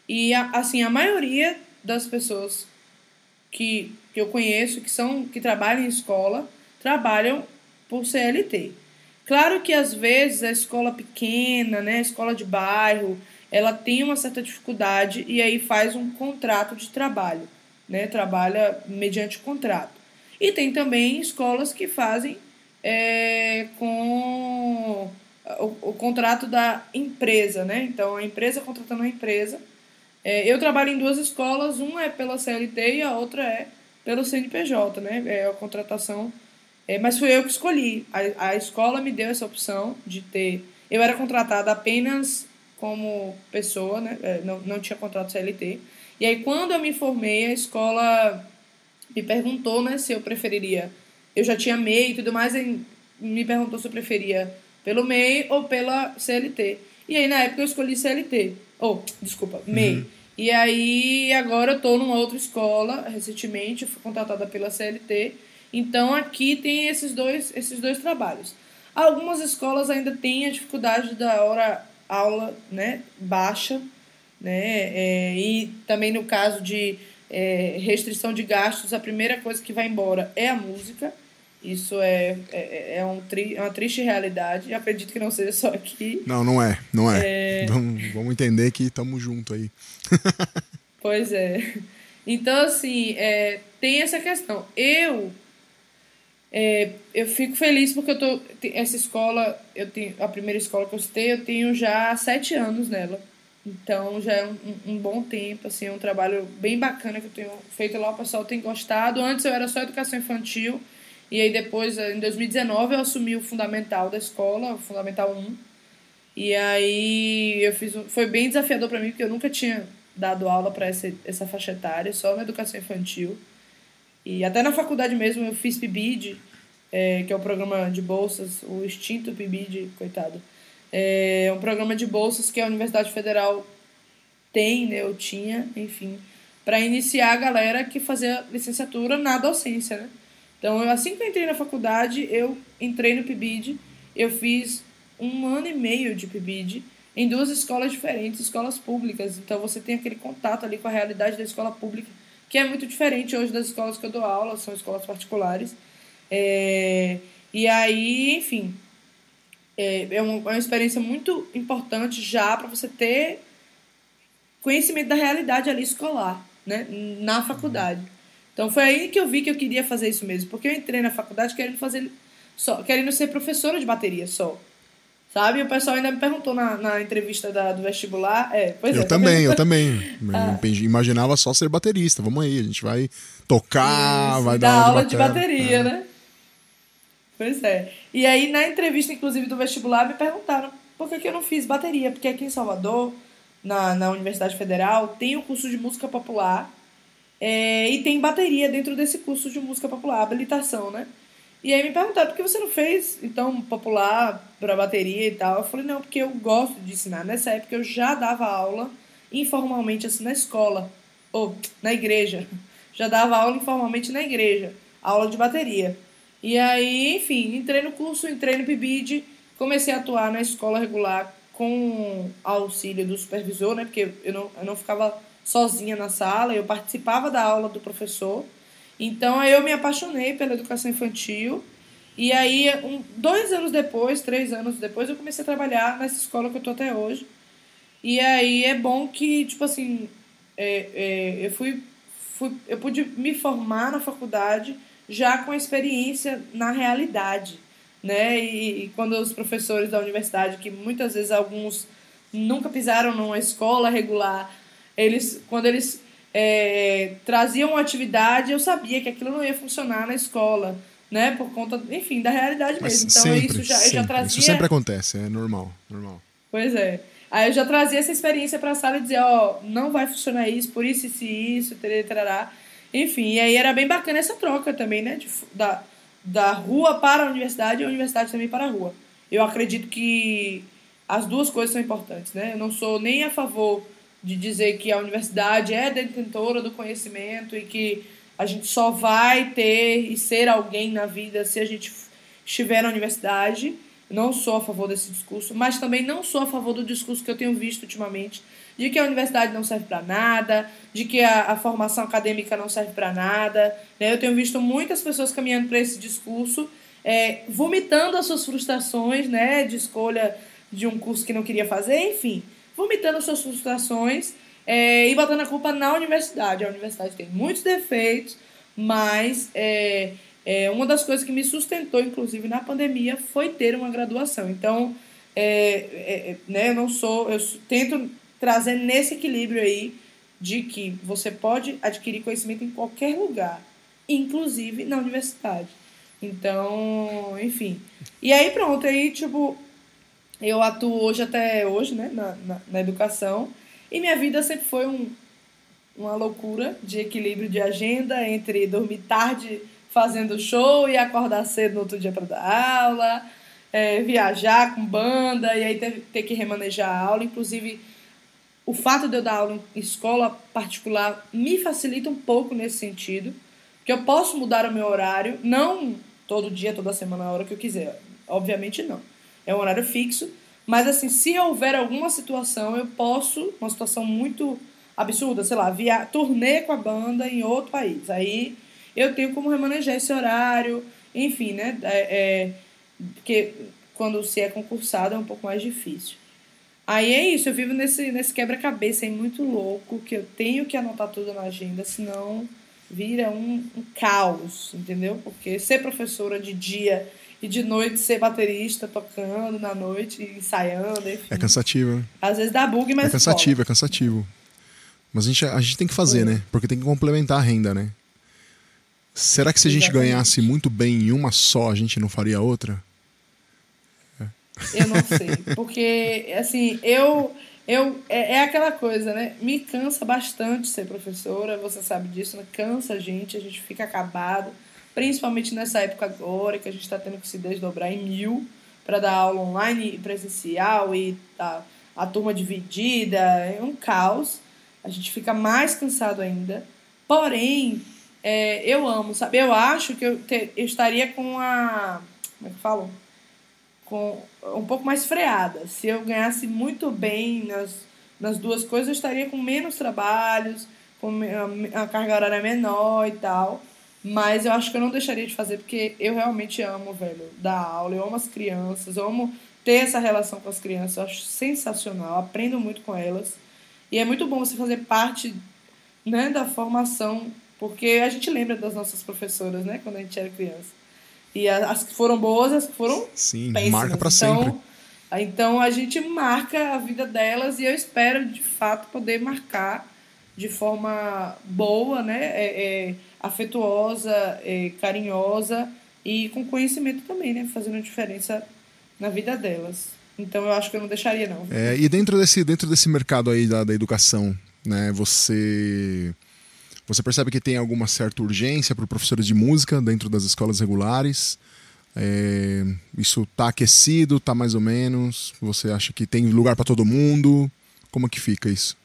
E assim, a maioria das pessoas que, que eu conheço, que são que trabalham em escola, trabalham por CLT. Claro que às vezes a escola pequena, né, a escola de bairro, ela tem uma certa dificuldade e aí faz um contrato de trabalho, né, trabalha mediante contrato. E tem também escolas que fazem é, com o, o, contrato da empresa, né? Então, a empresa contratando a empresa. É, eu trabalho em duas escolas, uma é pela CLT e a outra é pelo CNPJ, né? É a contratação. É, mas fui eu que escolhi. A, a escola me deu essa opção de ter. Eu era contratada apenas como pessoa, né? É, não, não tinha contrato CLT. E aí, quando eu me formei, a escola me perguntou né, se eu preferiria. Eu já tinha MEI e tudo mais, e me perguntou se eu preferia pelo MEI ou pela CLT. E aí, na época, eu escolhi CLT. Ou, oh, desculpa, MEI. Uhum. E aí, agora eu estou numa outra escola, recentemente, fui contratada pela CLT. Então, aqui tem esses dois, esses dois trabalhos. Algumas escolas ainda têm a dificuldade da hora aula né, baixa, né? É, e também no caso de é, restrição de gastos, a primeira coisa que vai embora é a música. Isso é, é, é, um tri, é uma triste realidade. Acredito que não seja só aqui. Não, não é. Não é. é... Vamos, vamos entender que estamos juntos aí. *laughs* pois é. Então, assim, é, tem essa questão. Eu é, eu fico feliz porque eu tô. Essa escola, eu tenho, a primeira escola que eu citei, eu tenho já sete anos nela. Então já é um, um, bom tempo, assim, é um trabalho bem bacana que eu tenho feito lá, o pessoal tem gostado. Antes eu era só educação infantil, e aí depois, em 2019, eu assumi o fundamental da escola, o fundamental 1. E aí eu fiz um, foi bem desafiador para mim, porque eu nunca tinha dado aula para essa, essa faixa etária, só na educação infantil. E até na faculdade mesmo eu fiz PIBID, é, que é o programa de bolsas, o extinto PIBID, coitado. É um programa de bolsas que a Universidade Federal tem, né, eu tinha, enfim, para iniciar a galera que fazia licenciatura na docência, né? Então, eu, assim que eu entrei na faculdade, eu entrei no PIBID, eu fiz um ano e meio de PIBID em duas escolas diferentes, escolas públicas. Então, você tem aquele contato ali com a realidade da escola pública que é muito diferente hoje das escolas que eu dou aula, são escolas particulares. É, e aí, enfim, é, é, uma, é uma experiência muito importante já para você ter conhecimento da realidade ali escolar, né, na faculdade. Então foi aí que eu vi que eu queria fazer isso mesmo, porque eu entrei na faculdade querendo fazer só, querendo ser professora de bateria só. Sabe? E o pessoal ainda me perguntou na, na entrevista da, do vestibular. É, pois eu é, também, eu *laughs* também. ah. Imaginava só ser baterista. Vamos aí, a gente vai tocar, Isso, vai dar, aula de, bateria, é. né? Pois é. E aí, na entrevista, inclusive, do vestibular, me perguntaram por que, que eu não fiz bateria. Porque aqui em Salvador, na, na Universidade Federal, tem o curso de música popular é, e tem bateria dentro desse curso de música popular, habilitação, né? E aí me perguntaram por que você não fez, então, popular para bateria e tal. Eu falei, não, porque eu gosto de ensinar. Nessa época eu já dava aula informalmente, assim, na escola, ou na igreja. *laughs* Já dava aula informalmente na igreja, aula de bateria. E aí, enfim, entrei no curso, entrei no PIBID, comecei a atuar na escola regular com auxílio do supervisor, né? Porque eu não, eu não ficava sozinha na sala, eu participava da aula do professor. Então aí eu me apaixonei pela educação infantil. E aí, um, dois anos depois, três anos depois, eu comecei a trabalhar nessa escola que eu tô até hoje. E aí é bom que, tipo assim, é, é, eu fui, fui. Eu pude me formar na faculdade já com a experiência na realidade. Né? E, e quando os professores da universidade, que muitas vezes alguns nunca pisaram numa escola regular, eles, quando eles é, traziam uma atividade, eu sabia que aquilo não ia funcionar na escola, né? Por conta, enfim, da realidade Mas mesmo. Então sempre, isso já, sempre. já trazia. Isso sempre acontece, é normal, normal. Pois é. Aí eu já trazia essa experiência para a sala e dizia, ó, oh, não vai funcionar isso, por isso, isso isso, trará. Enfim, e aí era bem bacana essa troca também, né? De, da, da rua para a universidade e a universidade também para a rua. Eu acredito que as duas coisas são importantes, né? Eu não sou nem a favor de dizer que a universidade é detentora do conhecimento e que a gente só vai ter e ser alguém na vida se a gente estiver na universidade. Não sou a favor desse discurso, mas também não sou a favor do discurso que eu tenho visto ultimamente de que a universidade não serve para nada, de que a, a, formação acadêmica não serve para nada. Né? Eu tenho visto muitas pessoas caminhando para esse discurso, é, vomitando as suas frustrações né, de escolha de um curso que não queria fazer, enfim vomitando suas frustrações é, e botando a culpa na universidade. A universidade tem muitos defeitos, mas é, é, uma das coisas que me sustentou, inclusive na pandemia, foi ter uma graduação. Então, é, é, é né, eu não sou, eu tento trazer nesse equilíbrio aí de que você pode adquirir conhecimento em qualquer lugar, inclusive na universidade. Então, enfim. E aí pronto, aí tipo, eu atuo hoje até hoje, né, na, na, na educação, e minha vida sempre foi um, uma loucura de equilíbrio de agenda entre dormir tarde fazendo show e acordar cedo no outro dia para dar aula, é, viajar com banda e aí ter, ter que remanejar a aula. Inclusive, o fato de eu dar aula em escola particular me facilita um pouco nesse sentido, que eu posso mudar o meu horário, não todo dia, toda semana, a hora que eu quiser. Obviamente não. É um horário fixo, mas assim, se houver alguma situação, eu posso, uma situação muito absurda, sei lá, via turnê com a banda em outro país. Aí eu tenho como remanejar esse horário, enfim, né? É, é, porque quando se é concursado é um pouco mais difícil. Aí é isso, eu vivo nesse, nesse quebra-cabeça aí muito louco, que eu tenho que anotar tudo na agenda, senão vira um, um caos, entendeu? Porque ser professora de dia e de noite ser baterista, tocando na noite, ensaiando, enfim. É cansativo. Né? Às vezes dá bug, mas. É cansativo, é cansativo. Mas a gente, a gente tem que fazer, né? Porque tem que complementar a renda, né? Será que se a gente Exatamente. ganhasse muito bem em uma só, a gente não faria outra? Eu não sei. Porque, assim, eu. eu é, é, aquela coisa, né? Me cansa bastante ser professora, você sabe disso, né? Cansa a gente, a gente fica acabado. Principalmente nessa época agora, que a gente está tendo que se desdobrar em mil para dar aula online e presencial e a, a turma dividida. É um caos. A gente fica mais cansado ainda. Porém, é, eu amo, sabe? Eu acho que eu, te, eu estaria com a. Como é que falo? Com um pouco mais freada. Se eu ganhasse muito bem nas, nas duas coisas, eu estaria com menos trabalhos, com a carga horária menor e tal. Mas eu acho que eu não deixaria de fazer porque eu realmente amo, velho, dar aula. Eu amo as crianças, eu amo ter essa relação com as crianças. Eu acho sensacional, aprendo muito com elas. E é muito bom você fazer parte né, da formação, porque a gente lembra das nossas professoras, né, quando a gente era criança. E as que foram boas, as que foram Sim, péssimas. marca para então, sempre. Então a gente marca a vida delas e eu espero de fato poder marcar de forma boa, né, é, é, afetuosa, é, carinhosa e com conhecimento também, né, fazendo diferença na vida delas. Então eu acho que eu não deixaria não. É, e dentro desse dentro desse mercado aí da, da educação, né, você você percebe que tem alguma certa urgência para professores de música dentro das escolas regulares? É, isso está aquecido, está mais ou menos? Você acha que tem lugar para todo mundo? Como é que fica isso?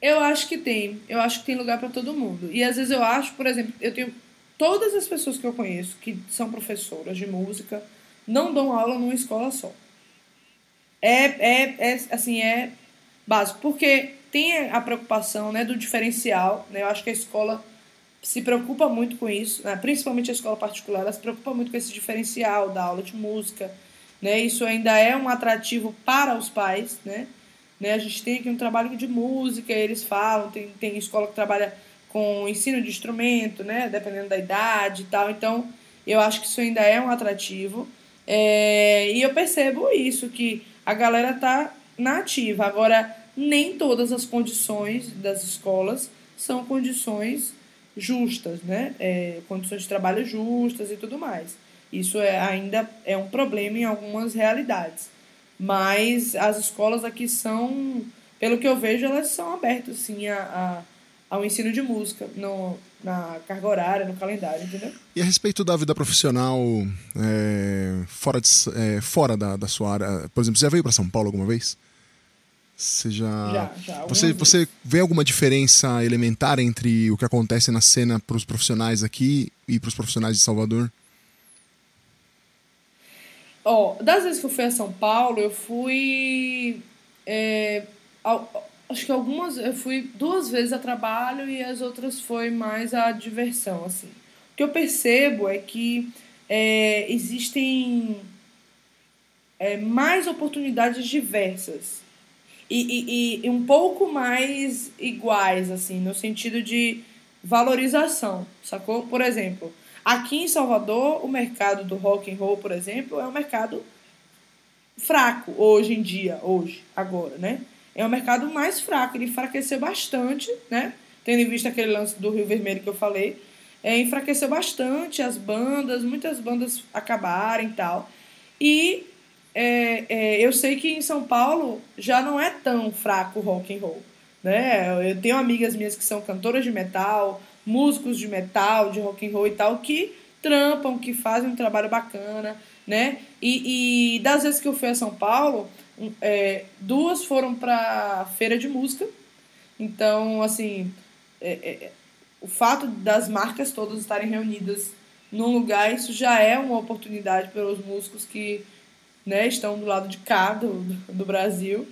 Eu acho que tem. Eu acho que tem lugar para todo mundo. E às vezes eu acho, por exemplo, eu tenho todas as pessoas que eu conheço que são professoras de música não dão aula numa escola só. É, é, é assim, é básico. Porque tem a preocupação né, do diferencial. Né? Eu acho que a escola se preocupa muito com isso, né? principalmente a escola particular, ela se preocupa muito com esse diferencial da aula de música. Né? Isso ainda é um atrativo para os pais. Né? Né? A gente tem aqui um trabalho de música, eles falam, tem, tem escola que trabalha com ensino de instrumento, né? dependendo da idade e tal. Então, eu acho que isso ainda é um atrativo. É... E eu percebo isso, que a galera tá na ativa. Agora, nem todas as condições das escolas são condições justas, né? É, condições de trabalho justas e tudo mais. Isso é, ainda é um problema em algumas realidades. Mas as escolas aqui são, pelo que eu vejo, elas são abertas sim a, a ao ensino de música no, na carga horária, no calendário, entendeu? E a respeito da vida profissional é, fora, de, é, fora da, da sua área, por exemplo, você já veio para São Paulo alguma vez? Você já. já, já você, você vê alguma diferença elementar entre o que acontece na cena para os profissionais aqui e para os profissionais de Salvador? Ó, oh, das vezes que eu fui a São Paulo, eu fui. É, acho que algumas. Eu fui duas vezes a trabalho e as outras foi mais a diversão, assim. O que eu percebo é que é, existem é, mais oportunidades diversas e, e, e um pouco mais iguais, assim, no sentido de valorização, sacou? Por exemplo, aqui em Salvador, o mercado do rock and roll, por exemplo, é um mercado fraco hoje em dia, hoje, agora, né? É um mercado mais fraco, ele enfraqueceu bastante, né? Tendo em vista aquele lance do Rio Vermelho que eu falei, é, enfraqueceu bastante as bandas, muitas bandas acabaram e tal. E é, é, eu sei que em São Paulo já não é tão fraco o rock and roll. Né? Eu tenho amigas minhas que são cantoras de metal, músicos de metal, de rock and roll e tal, que trampam, que fazem um trabalho bacana, né? E, e das vezes que eu fui a São Paulo, é, duas foram para feira de música. Então, assim, é, é, o fato das marcas todas estarem reunidas num lugar, isso já é uma oportunidade para os músicos que né, estão do lado de cá do, do Brasil.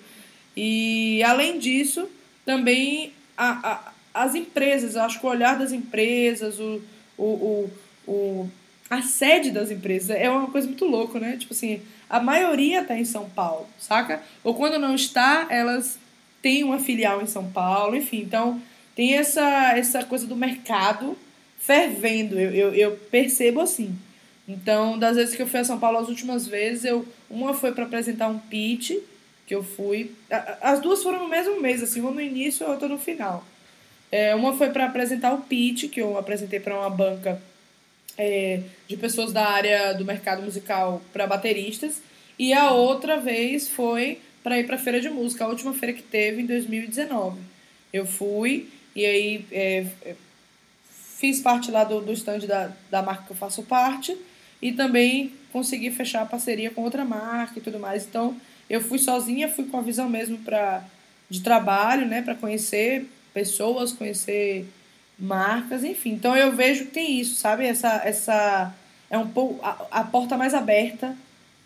E, além disso, também a, a, as empresas, acho que o olhar das empresas, o, o, o, o, a sede das empresas é uma coisa muito louca, né? Tipo assim, a maioria está em São Paulo, saca? Ou quando não está, elas têm uma filial em São Paulo, enfim. Então, tem essa, essa coisa do mercado fervendo, eu, eu, eu percebo assim. Então, das vezes que eu fui a São Paulo, as últimas vezes, eu uma foi para apresentar um pitch, que eu fui. As duas foram no mesmo mês, assim, uma no início e outra no final. É, uma foi para apresentar o pitch, que eu apresentei para uma banca é, de pessoas da área do mercado musical para bateristas. E a outra vez foi para ir para a feira de música, a última feira que teve em 2019. Eu fui e aí é, é, fiz parte lá do, do stand da, da marca que eu faço parte e também consegui fechar a parceria com outra marca e tudo mais. Então eu fui sozinha, fui com a visão mesmo pra, de trabalho, né, para conhecer pessoas, conhecer marcas, enfim. Então eu vejo que tem isso, sabe? Essa, essa é um pouco a, a porta mais aberta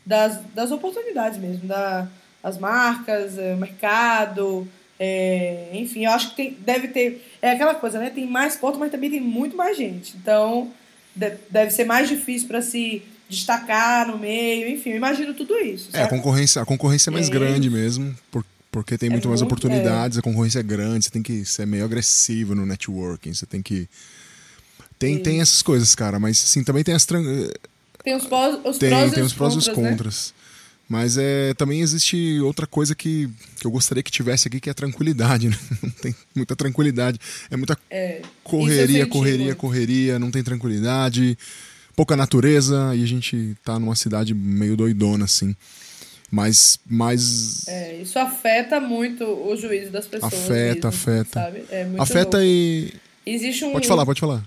das, das oportunidades mesmo, da, as marcas, o mercado, é, enfim, eu acho que tem, deve ter. É aquela coisa, né? Tem mais portas, mas também tem muito mais gente. Então, deve ser mais difícil para se destacar no meio, enfim, eu imagino tudo isso. É, a concorrência, a concorrência é mais é. grande mesmo, por, porque tem é muito mais oportunidades, é. a concorrência é grande, você tem que ser meio agressivo no networking, você tem que. Tem, tem essas coisas, cara, mas assim, também tem as. Tem os, pós, os tem, prós tem os prós e os contras. Né? Mas é, também existe outra coisa que, que eu gostaria que tivesse aqui, que é a tranquilidade. *laughs* Né? Não tem muita tranquilidade. É muita é, correria, correria, muito. correria, não tem tranquilidade, pouca natureza, e a gente tá numa cidade meio doidona, assim. Mas, mas... É, isso afeta muito o juízo das pessoas. Afeta, mesmo, afeta. Sabe? É muito afeta louco. e... Existe um... Pode falar, pode falar.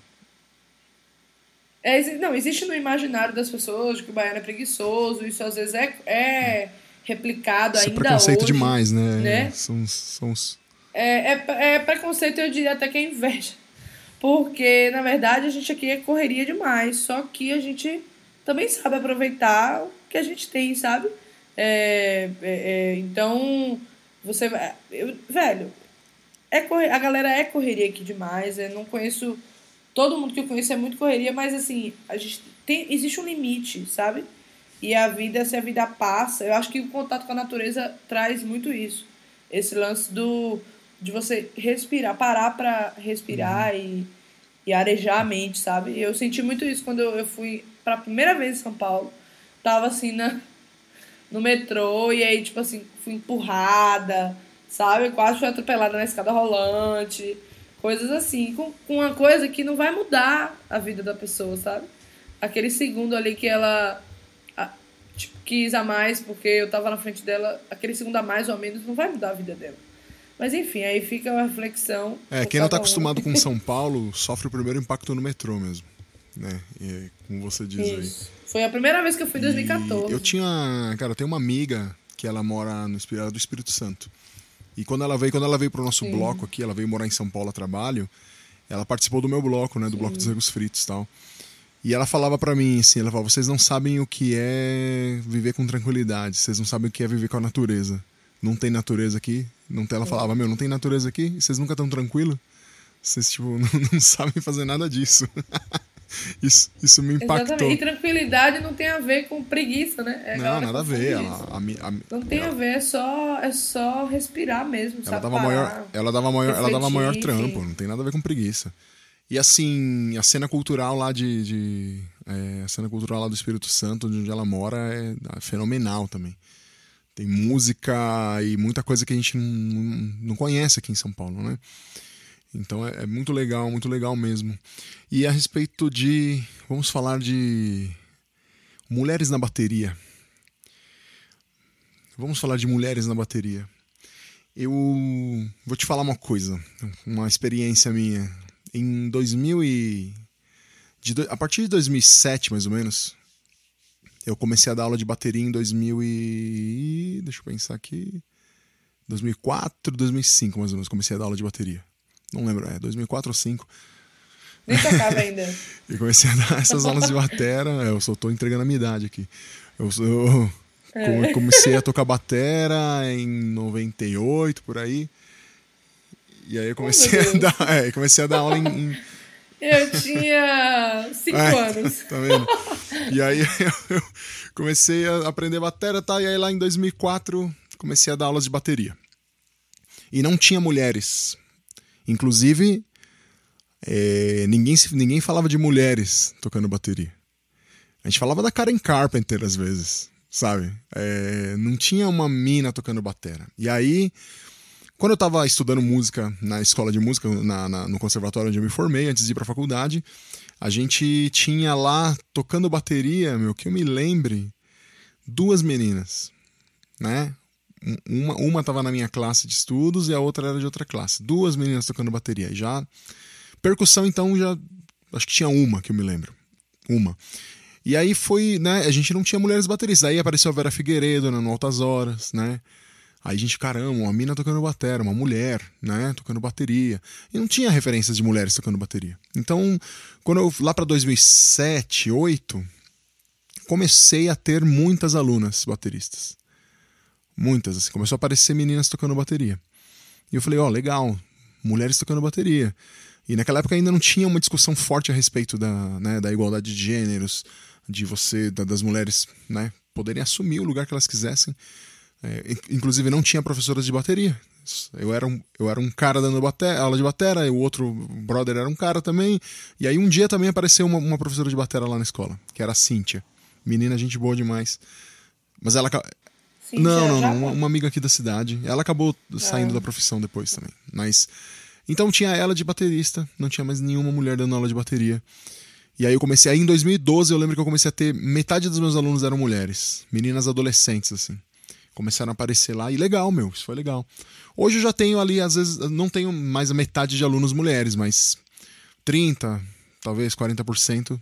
É, não, existe no imaginário das pessoas que o baiano é preguiçoso, isso às vezes é, é replicado isso ainda é preconceito hoje, demais, né? né? São, são é, é, é preconceito, eu diria até que é inveja. Porque, na verdade, a gente aqui é correria demais, só que a gente também sabe aproveitar o que a gente tem, sabe? É, é, é então, você vai. Eu, velho, é correr, a galera é correria aqui demais. Eu não conheço todo mundo que eu conheço é muito correria, mas assim, a gente tem, existe um limite, sabe? E a vida, se a vida passa, eu acho que o contato com a natureza traz muito isso. Esse lance do de você respirar, parar para respirar uhum. e, e arejar a mente, sabe? Eu senti muito isso quando eu, eu fui a primeira vez em São Paulo. Tava assim na, no metrô e aí, tipo assim, fui empurrada, sabe? Quase fui atropelada na escada rolante. Coisas assim, com, com uma coisa que não vai mudar a vida da pessoa, sabe? Aquele segundo ali que ela a, tipo, quis a mais porque eu tava na frente dela, aquele segundo a mais ou menos não vai mudar a vida dela. Mas enfim, aí fica a reflexão. É, quem não tá acostumado com São *laughs* Paulo sofre o primeiro impacto no metrô mesmo. Né? E, como você diz Isso. aí. Foi a primeira vez que eu fui em 2014. E eu tinha. Cara, eu tenho uma amiga que ela mora no do Espírito Santo. E quando ela veio, quando ela veio pro nosso Sim. bloco aqui, ela veio morar em São Paulo a trabalho, ela participou do meu bloco, né, do Sim. bloco dos Regos Fritos e tal. E ela falava para mim assim, ela falava, vocês não sabem o que é viver com tranquilidade, vocês não sabem o que é viver com a natureza. Não tem natureza aqui, não tem, ela falava, meu, não tem natureza aqui, vocês nunca estão tranquilo? Vocês tipo *laughs* não, não sabem fazer nada disso. *laughs* Isso, isso me impactou. Exatamente. E tranquilidade não tem a ver com preguiça, né? É não, nada a ver. Ela, a, a, não tem ela, a ver, é só, é só respirar mesmo. Ela dava, maior, ela dava maior, ela dava maior trampo, não tem nada a ver com preguiça. E assim, a cena cultural lá de. de é, a cena cultural lá do Espírito Santo, onde ela mora, é, é fenomenal também. Tem música e muita coisa que a gente não, não conhece aqui em São Paulo, né? Então é, é, muito legal, muito legal mesmo. E a respeito de. Vamos falar de. Mulheres na bateria. Vamos falar de mulheres na bateria. Eu vou te falar uma coisa, uma experiência minha. Em 2000 e. De, a partir de 2007, mais ou menos, Eu comecei a dar aula de bateria em 2000 e... Deixa eu pensar aqui... 2004, 2005, mais ou menos, comecei a dar aula de bateria. Não lembro, é 2004 ou 2005. Nem tocava ainda. *laughs* e comecei a dar essas aulas de batera. É, eu só tô entregando a minha idade aqui. Eu, eu é. comecei a tocar batera em 98, por aí. E aí eu comecei, oh, a, dar, é, comecei a dar aula em, em... Eu tinha 5 *laughs* é, anos. Tá vendo? E aí eu comecei a aprender batera, tá? E aí lá em 2004 comecei a dar aulas de bateria. E não tinha mulheres. Inclusive, é, ninguém, ninguém falava de mulheres tocando bateria. A gente falava da Karen Carpenter às vezes, sabe? É, não tinha uma mina tocando batera. E aí, quando eu estava estudando música na escola de música, na, na, no conservatório onde eu me formei, antes de ir para a faculdade, a gente tinha lá tocando bateria, meu, que eu me lembre, duas meninas, né? Uma, uma tava na minha classe de estudos e a outra era de outra classe. Duas meninas tocando bateria. Já. Percussão, então, já. Acho que tinha uma que eu me lembro. Uma. E aí foi, né? A gente não tinha mulheres bateristas. Aí apareceu a Vera Figueiredo né, no Altas Horas, né? Aí a gente, caramba, uma mina tocando bateria, uma mulher, né, tocando bateria. E não tinha referências de mulheres tocando bateria. Então, quando eu lá para 2007, 2008, comecei a ter muitas alunas bateristas. Muitas, assim. Começou a aparecer meninas tocando bateria. E eu falei, ó, oh, legal, mulheres tocando bateria. E naquela época ainda não tinha uma discussão forte a respeito da, né, da igualdade de gêneros, de você, da, das mulheres, né, poderem assumir o lugar que elas quisessem. É, inclusive não tinha professoras de bateria. Eu era um, eu era um cara dando bateria, aula de bateria, e o outro brother era um cara também. E aí um dia também apareceu uma, uma professora de bateria lá na escola, que era a Cíntia. Menina, gente boa demais. Mas ela, Sim, não, não, não. Uma, uma, amiga aqui da cidade. Ela acabou saindo ah. da profissão depois também. Mas. Então tinha ela de baterista, não tinha mais nenhuma mulher dando aula de bateria. E aí eu comecei. Aí em 2012 eu lembro que eu comecei a ter. Metade dos meus alunos eram mulheres. Meninas adolescentes, assim. Começaram a aparecer lá. E legal, meu. Isso foi legal. Hoje eu já tenho ali, às vezes, não tenho mais a metade de alunos mulheres, mas 30, talvez 40%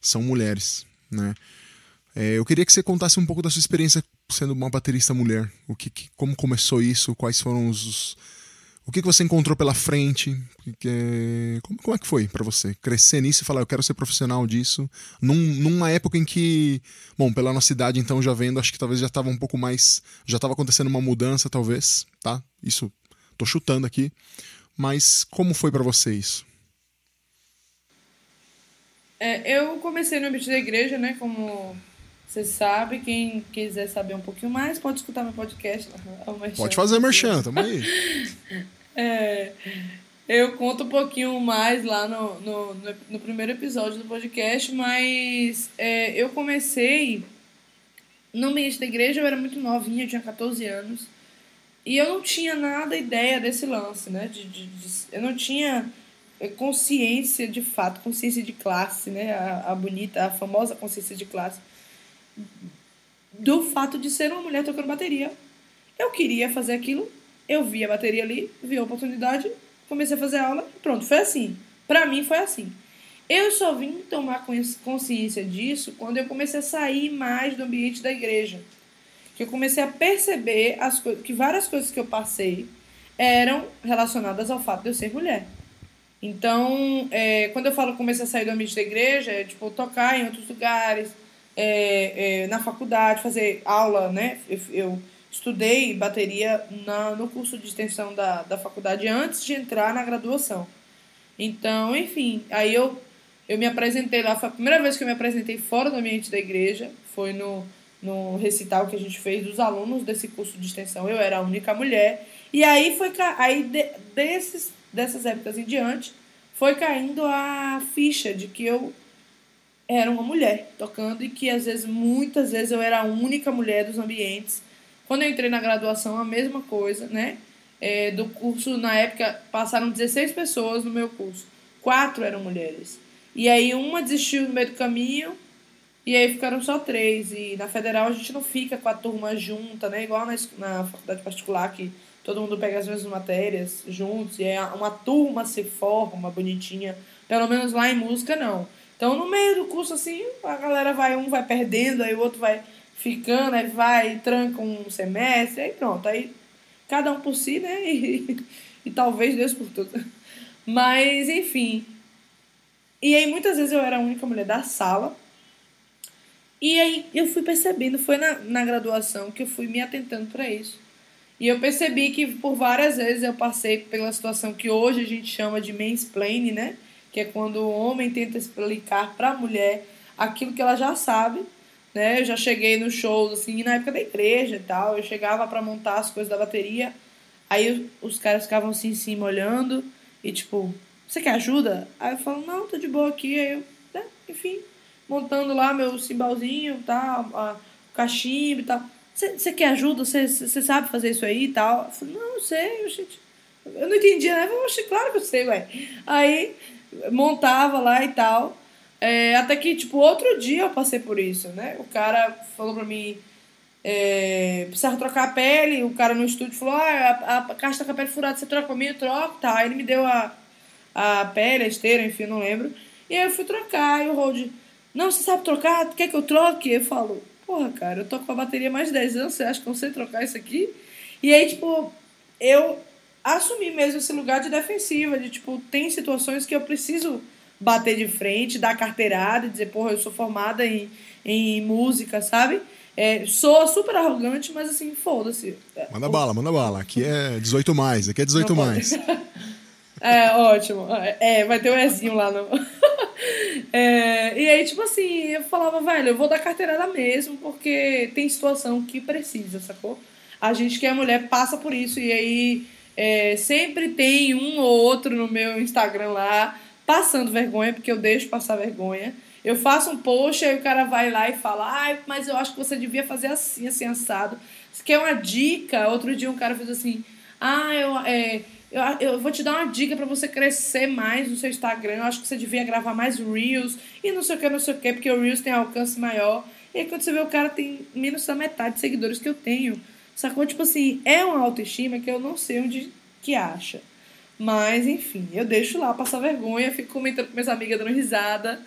são mulheres, né? É, eu queria que você contasse um pouco da sua experiência sendo uma baterista mulher. O que, que como começou isso? Quais foram os, o que, que você encontrou pela frente? Que, como, como é que foi para você crescer nisso e falar eu quero ser profissional disso? Num, numa época em que, bom, pela nossa idade então já vendo, acho que talvez já estava um pouco mais, já estava acontecendo uma mudança talvez, tá? Isso tô chutando aqui. Mas como foi para você isso? É, eu comecei no ambiente da igreja, né, como você sabe, quem quiser saber um pouquinho mais, pode escutar meu podcast. *laughs* Pode fazer merchan, tamo aí. *laughs* é, eu conto um pouquinho mais lá no, no, no, no primeiro episódio do podcast, mas é, eu comecei no ambiente da igreja, eu era muito novinha, eu tinha 14 anos. E eu não tinha nada ideia desse lance, né? De, de, de, eu não tinha consciência de fato, consciência de classe, né? A, a bonita, a famosa consciência de classe do fato de ser uma mulher tocando bateria. Eu queria fazer aquilo, eu vi a bateria ali, vi a oportunidade, comecei a fazer aula, pronto, foi assim. Para mim foi assim. Eu só vim tomar consciência disso quando eu comecei a sair mais do ambiente da igreja. Que eu comecei a perceber as que várias coisas que eu passei eram relacionadas ao fato de eu ser mulher. Então, é, quando eu falo comecei a sair do ambiente da igreja, é tipo tocar em outros lugares, é, é, na faculdade, fazer aula, né? Eu, eu estudei bateria na, no curso de extensão da, da faculdade antes de entrar na graduação. Então, enfim, aí eu, eu me apresentei lá, foi a primeira vez que eu me apresentei fora do ambiente da igreja, foi no, no recital que a gente fez dos alunos desse curso de extensão, eu era a única mulher, e aí foi, aí de, desses, dessas épocas em diante, foi caindo a ficha de que eu era uma mulher tocando e que às vezes, muitas vezes, eu era a única mulher dos ambientes. Quando eu entrei na graduação, a mesma coisa, né? É, do curso, na época, passaram 16 pessoas no meu curso. Quatro eram mulheres. E aí uma desistiu no meio do caminho e aí ficaram só três. E na federal a gente não fica com a turma junta, né? Igual na, na faculdade particular, que todo mundo pega as mesmas matérias juntos e é uma turma se forma bonitinha. Pelo menos lá em música, não Então, no meio do curso, assim, a galera vai, um vai perdendo, aí o outro vai ficando, aí vai, tranca um semestre, aí pronto. Aí cada um por si, né? *laughs* E, e talvez Deus por tudo. Mas, enfim. E aí, muitas vezes eu era a única mulher da sala. E aí eu fui percebendo, foi na, na graduação que eu fui me atentando para isso. E eu percebi que por várias vezes eu passei pela situação que hoje a gente chama de mansplaining, né? Que é quando o homem tenta explicar para a mulher aquilo que ela já sabe, né? Eu já cheguei nos shows, assim, na época da igreja e tal, eu chegava para montar as coisas da bateria, aí os caras ficavam assim em cima olhando e tipo, você quer ajuda? Aí eu falo, não, tô de boa aqui, aí eu, né? enfim, montando lá meu cimbalzinho, tá, a, o cachimbo e tal. Você quer ajuda? Você sabe fazer isso aí e tal? Eu falei, não, eu sei, gente. Eu não entendia, né? Eu claro que eu sei, ué. Aí montava lá e tal. É, até que, tipo, outro dia eu passei por isso, né? O cara falou pra mim, é, precisava trocar a pele, o cara no estúdio falou, ah, a, a caixa tá com a pele furada, você troca mim? Eu troco, tá. Ele me deu a, a pele, a esteira, enfim, não lembro. E aí eu fui trocar, e o Hold, não, você sabe trocar? Quer que eu troque? Eu falo, porra, cara, eu tô com a bateria mais de 10 anos, você acha que eu sei trocar isso aqui? E aí, tipo, eu assumi mesmo esse lugar de defensiva, de, tipo, tem situações que eu preciso bater de frente, dar carteirada e dizer, porra, eu sou formada em, em música, sabe? É, sou super arrogante, mas assim, foda-se. Manda bala, manda bala. Aqui é 18 mais, aqui é 18 Não mais. *laughs* É, ótimo. É, vai ter um Ezinho lá no. *laughs* É, e aí, tipo assim, eu falava, velho, eu vou dar carteirada mesmo, porque tem situação que precisa, sacou? A gente que é mulher passa por isso, e aí é, sempre tem um ou outro no meu Instagram lá passando vergonha, porque eu deixo passar vergonha. Eu faço um post, aí o cara vai lá e fala, ai, mas eu acho que você devia fazer assim, assim, assado. Você quer uma dica? Outro dia um cara fez assim, ah, eu. É, eu, eu vou te dar uma dica para você crescer mais no seu Instagram. Eu acho que você devia gravar mais Reels e não sei o que, não sei o que, porque o Reels tem alcance maior. E aí quando você vê o cara tem menos da metade de seguidores que eu tenho. Sacou? Tipo assim, é uma autoestima que eu não sei onde que acha. Mas, enfim, eu deixo lá passar vergonha, fico comentando com minhas amigas dando risada,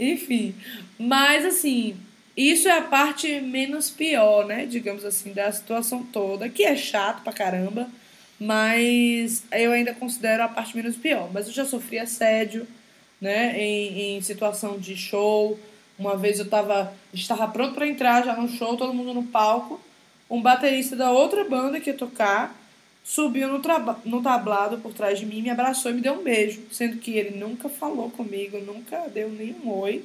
enfim. Mas, assim, isso é a parte menos pior, né? Digamos assim, da situação toda, que é chato pra caramba. Mas eu ainda considero a parte menos pior. Mas eu já sofri assédio, né? Em, em situação de show. Uma vez eu tava. Estava pronto para entrar já no show, todo mundo no palco. Um baterista da outra banda que ia tocar subiu no, no tablado por trás de mim, me abraçou e me deu um beijo. Sendo que ele nunca falou comigo, nunca deu nenhum oi.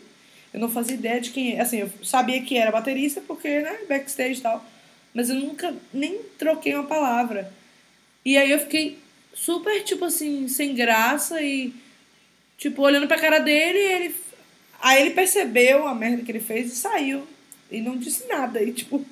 Eu não fazia ideia de quem. Assim, eu sabia que era baterista porque, né, backstage e tal. Mas eu nunca nem troquei uma palavra. E aí eu fiquei super, tipo assim, sem graça e, tipo, olhando pra cara dele ele. Aí ele percebeu a merda que ele fez e saiu. E não disse nada. E, tipo,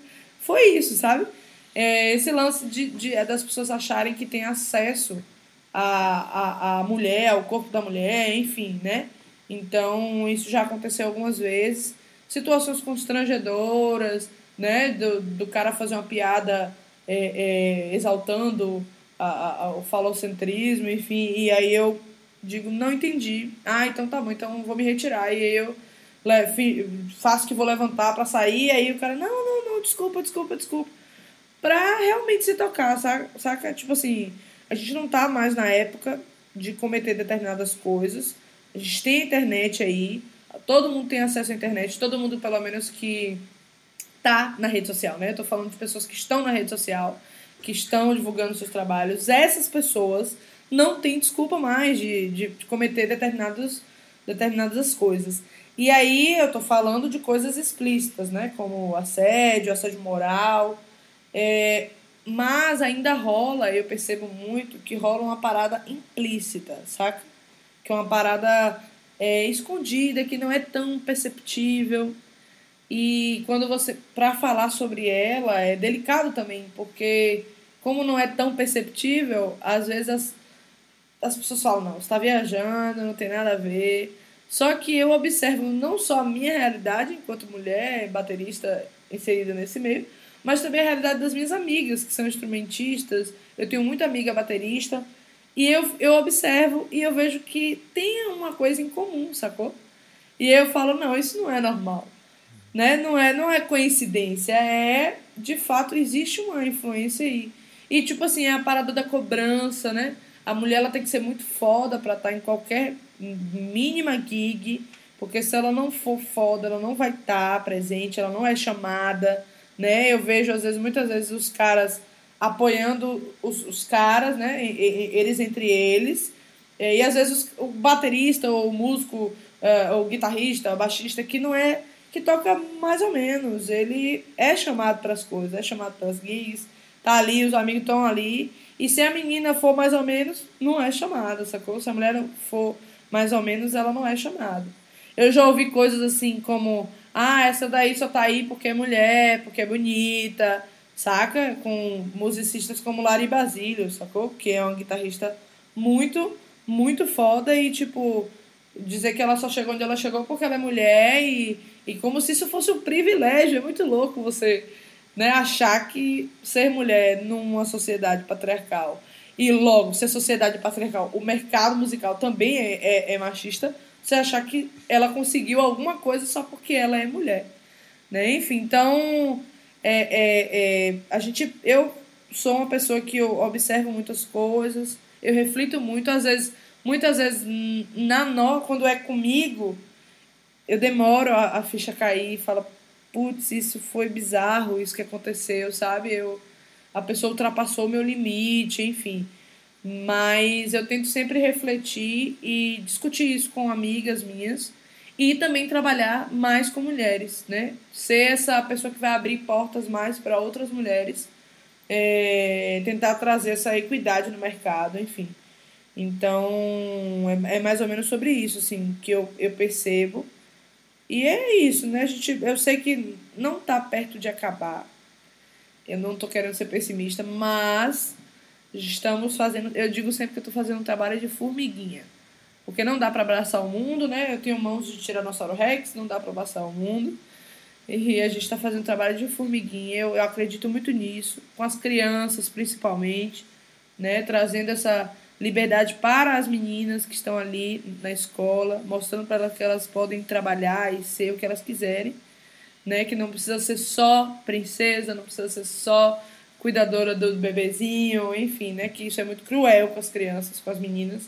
foi isso, sabe? É esse lance de, de, é das pessoas acharem que tem acesso à, à, à mulher, ao corpo da mulher, enfim, né? Então, isso já aconteceu algumas vezes. Situações constrangedoras, né? Do, do cara fazer uma piada é, é, exaltando a, a, o falocentrismo, enfim, e aí eu digo, não entendi. Ah, então tá bom, então vou me retirar. E aí eu faço que vou levantar para sair, aí o cara, não, não, desculpa, desculpa, desculpa. Pra realmente se tocar, saca? Tipo assim, a gente não tá mais na época de cometer determinadas coisas. A gente tem a internet aí, todo mundo tem acesso à internet, todo mundo, pelo menos, que tá na rede social, né? Eu tô falando de pessoas que estão na rede social que estão divulgando seus trabalhos, essas pessoas não têm desculpa mais de, de, de cometer determinados, determinadas coisas. E aí eu tô falando de coisas explícitas, né? Como assédio, assédio moral. É, mas ainda rola, eu percebo muito, que rola uma parada implícita, saca? Que é uma parada é, escondida, que não é tão perceptível. E quando você, para falar sobre ela, é delicado também, porque como não é tão perceptível, às vezes as, as pessoas falam, não, você está viajando, não tem nada a ver. Só que eu observo não só a minha realidade enquanto mulher, baterista inserida nesse meio, mas também a realidade das minhas amigas, que são instrumentistas. Eu tenho muita amiga baterista. E eu, eu observo e eu vejo que tem uma coisa em comum, sacou? E eu falo, não, isso não é normal. Né? Não, é, não é coincidência, é de fato existe uma influência aí. E tipo assim, é a parada da cobrança, né? A mulher ela tem que ser muito foda pra estar em qualquer mínima gig, porque se ela não for foda, ela não vai estar presente, ela não é chamada, né? Eu vejo às vezes, muitas vezes os caras apoiando os, os caras, né? Eles entre eles. E às vezes o baterista, ou o músico, uh, o guitarrista, o baixista, que não é. que toca mais ou menos. Ele é chamado para as coisas, é chamado para as gigs, tá ali, os amigos estão ali. E se a menina for mais ou menos, não é chamada, sacou? Se a mulher for mais ou menos, ela não é chamada. Eu já ouvi coisas assim como: ah, essa daí só tá aí porque é mulher, porque é bonita saca? Com musicistas como Lari Basílio, sacou? Que é uma guitarrista muito, muito foda e, tipo, dizer que ela só chegou onde ela chegou porque ela é mulher e, e como se isso fosse um privilégio. É muito louco você né, achar que ser mulher numa sociedade patriarcal e logo ser sociedade patriarcal, o mercado musical também é, é, é machista, você achar que ela conseguiu alguma coisa só porque ela é mulher. Né? Enfim, então é, é, é, a gente, eu sou uma pessoa que eu observo muitas coisas, eu reflito muito, às vezes, muitas vezes na no, quando é comigo, eu demoro a, a ficha cair e falo, putz, isso foi bizarro, isso que aconteceu, sabe? Eu, a pessoa ultrapassou o meu limite, enfim. Mas eu tento sempre refletir e discutir isso com amigas minhas e também trabalhar mais com mulheres, né? Ser essa pessoa que vai abrir portas mais para outras mulheres, é, tentar trazer essa equidade no mercado, enfim. Então, é, é, mais ou menos sobre isso, assim, que eu, eu percebo. E é isso, né? A gente, eu sei que não está perto de acabar. Eu não estou querendo ser pessimista, mas estamos fazendo. Eu digo sempre que eu estou fazendo um trabalho de formiguinha. Porque não dá para abraçar o mundo, né? Eu tenho mãos de Tiranossauro Rex, não dá para abraçar o mundo. E a gente está fazendo trabalho de formiguinha. Eu, eu acredito muito nisso, com as crianças principalmente, né? Trazendo essa liberdade para as meninas que estão ali na escola, mostrando para elas que elas podem trabalhar e ser o que elas quiserem, né? Que não precisa ser só princesa, não precisa ser só cuidadora do bebezinho, enfim, né? Que isso é muito cruel com as crianças, com as meninas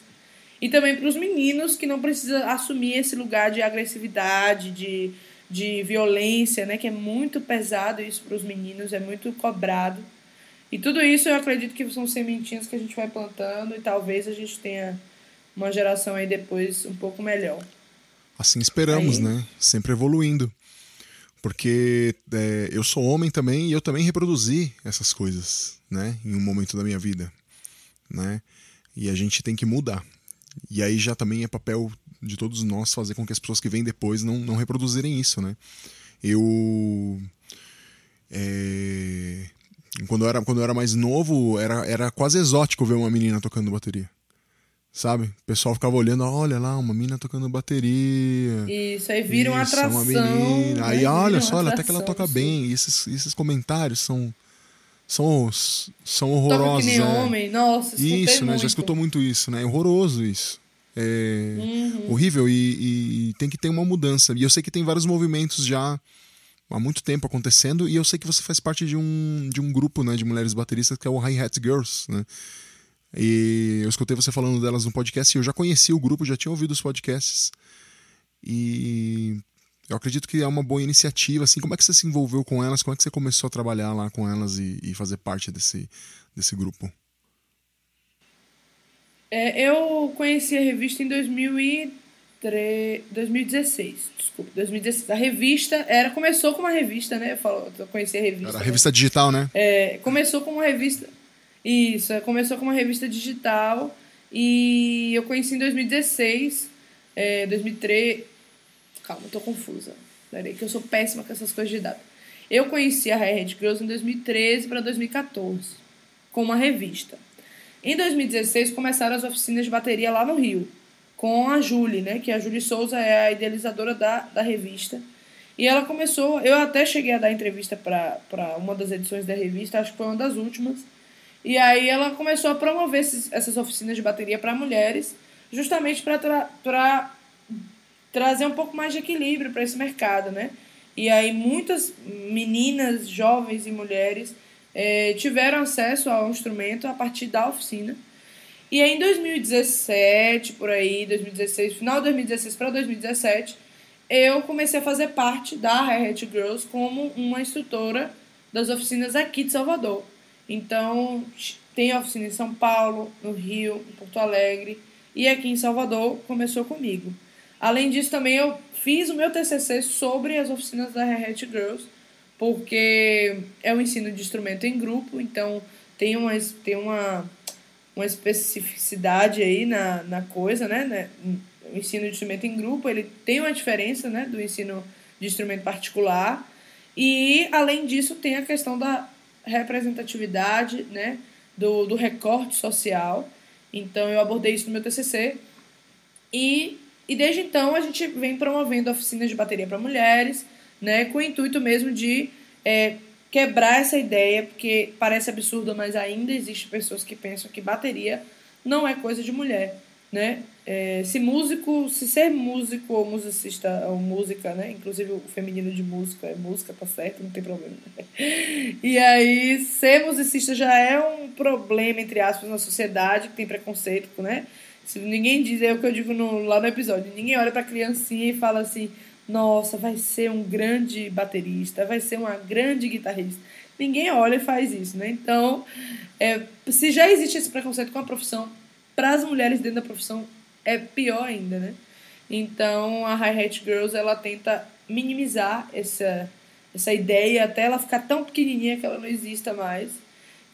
e também para os meninos que não precisam assumir esse lugar de agressividade, de, de violência, né? Que é muito pesado isso para os meninos, é muito cobrado. E tudo isso eu acredito que são sementinhas que a gente vai plantando e talvez a gente tenha uma geração aí depois um pouco melhor. Assim esperamos, aí... né? Sempre evoluindo. Porque é, eu sou homem também e eu também reproduzi essas coisas, né? Em um momento da minha vida, né? E a gente tem que mudar. E aí já também é papel de todos nós fazer com que as pessoas que vêm depois não, não reproduzirem isso, né? Eu. É, quando, eu era, quando eu era mais novo, era, era quase exótico ver uma menina tocando bateria. Sabe? O pessoal ficava olhando, olha lá, uma menina tocando bateria. Isso, aí vira uma atração. Uma menina. Né? Aí, olha só, olha, até que ela toca bem. E esses, esses comentários são são, são horrorosos. Toca que nem é. homem, nossa, Isso, né? Muito. Já escutou muito isso, né? É horroroso isso. É uhum. horrível e, e, tem que ter uma mudança. E eu sei que tem vários movimentos já há muito tempo acontecendo e eu sei que você faz parte de um, de um grupo né, de mulheres bateristas que é o Hi Hat Girls, né? E eu escutei você falando delas no podcast e eu já conheci o grupo, já tinha ouvido os podcasts. E eu acredito que é uma boa iniciativa. Assim, como é que você se envolveu com elas? Como é que você começou a trabalhar lá com elas e, e fazer parte desse, desse grupo? É, eu conheci a revista em 2003, 2016. Desculpa, 2016. A revista era começou com uma revista, né? Eu, falo, eu conheci a revista. Era a revista né? digital, né? É, começou com uma revista. Isso, começou com uma revista digital e eu conheci em 2016, é, 2003, Calma, tô confusa. Peraí, que eu sou péssima com essas coisas de data. Eu conheci a Red Girls em 2013 para 2014, com uma revista. Em 2016 começaram as oficinas de bateria lá no Rio, com a Julie, né? Que a Julie Souza é a idealizadora da, da revista. E ela começou, eu até cheguei a dar entrevista para uma das edições da revista, acho que foi uma das últimas. E aí ela começou a promover esses, essas oficinas de bateria para mulheres, justamente para trazer um pouco mais de equilíbrio para esse mercado, né? E aí muitas meninas, jovens e mulheres é, tiveram acesso ao instrumento a partir da oficina. E aí em 2017, por aí, 2016, final de 2016 para 2017, eu comecei a fazer parte da Hi-Hat Girls como uma instrutora das oficinas aqui de Salvador. Então, tem oficina em São Paulo, no Rio, em Porto Alegre e aqui em Salvador começou comigo. Além disso, também eu fiz o meu TCC sobre as oficinas da Hi-Hat Girls, porque é um ensino de instrumento em grupo, então tem uma, tem uma uma especificidade aí na, na coisa, né, né? O ensino de instrumento em grupo, ele tem uma diferença, né, do ensino de instrumento particular. E, além disso, tem a questão da representatividade, né, do, do recorte social. Então, eu abordei isso no meu TCC. E, e desde então, a gente vem promovendo oficinas de bateria para mulheres, né, com o intuito mesmo de é, quebrar essa ideia, porque parece absurdo, mas ainda existe pessoas que pensam que bateria não é coisa de mulher, né? É, se músico, se ser músico ou musicista ou música, né? Inclusive o feminino de música é música, tá certo, não tem problema. *laughs* E aí, ser musicista já é um problema, entre aspas, na sociedade que tem preconceito, né? Se ninguém diz, é o que eu digo no, lá no episódio, ninguém olha pra criancinha e fala assim, nossa, vai ser um grande baterista, vai ser uma grande guitarrista. Ninguém olha e faz isso, né? Então, é, se já existe esse preconceito com a profissão, para as mulheres dentro da profissão é pior ainda, né? Então, a Hi-Hat Girls, ela tenta minimizar essa, essa ideia até ela ficar tão pequenininha que ela não exista mais,